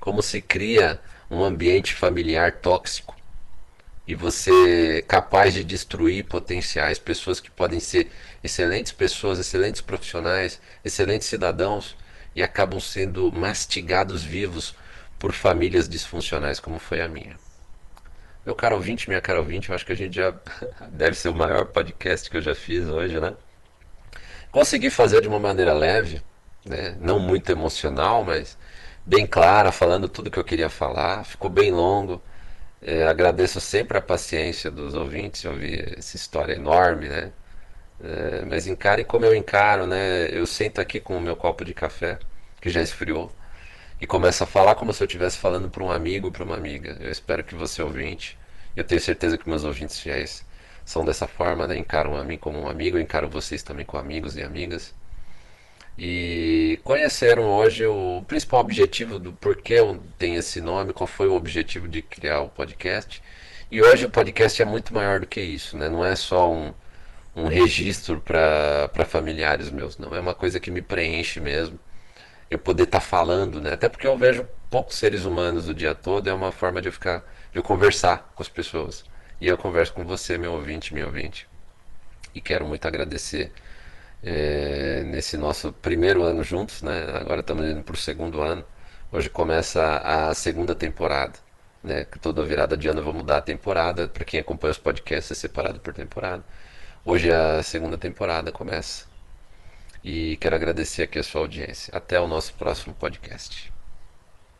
como se cria um ambiente familiar tóxico e você é capaz de destruir potenciais, pessoas que podem ser excelentes pessoas, excelentes profissionais, excelentes cidadãos e acabam sendo mastigados vivos por famílias disfuncionais como foi a minha. Meu caro ouvinte, minha cara ouvinte, eu acho que a gente já deve ser o maior podcast que eu já fiz hoje, né? Consegui fazer de uma maneira leve, né? não muito emocional, mas bem clara, falando tudo que eu queria falar. Ficou bem longo. É, agradeço sempre a paciência dos ouvintes ouvir essa história enorme, né? É, mas encare como eu encaro, né? Eu sento aqui com o meu copo de café, que já esfriou e começa a falar como se eu estivesse falando para um amigo, para uma amiga. Eu espero que você ouvinte, eu tenho certeza que meus ouvintes fiéis são dessa forma, né? encaram a mim como um amigo, eu encaro vocês também como amigos e amigas. E conheceram hoje o principal objetivo do porquê tem esse nome, qual foi o objetivo de criar o podcast. E hoje o podcast é muito maior do que isso, né? Não é só um, um registro para familiares meus, não. É uma coisa que me preenche mesmo eu poder estar tá falando, né? Até porque eu vejo poucos seres humanos o dia todo, é uma forma de eu ficar, de eu conversar com as pessoas. E eu converso com você, meu ouvinte, meu ouvinte. E quero muito agradecer é, nesse nosso primeiro ano juntos, né? Agora estamos indo para o segundo ano. Hoje começa a segunda temporada, né? Toda virada de ano eu vou mudar a temporada. Para quem acompanha os podcasts, é separado por temporada. Hoje a segunda temporada começa. E quero agradecer aqui a sua audiência. Até o nosso próximo podcast.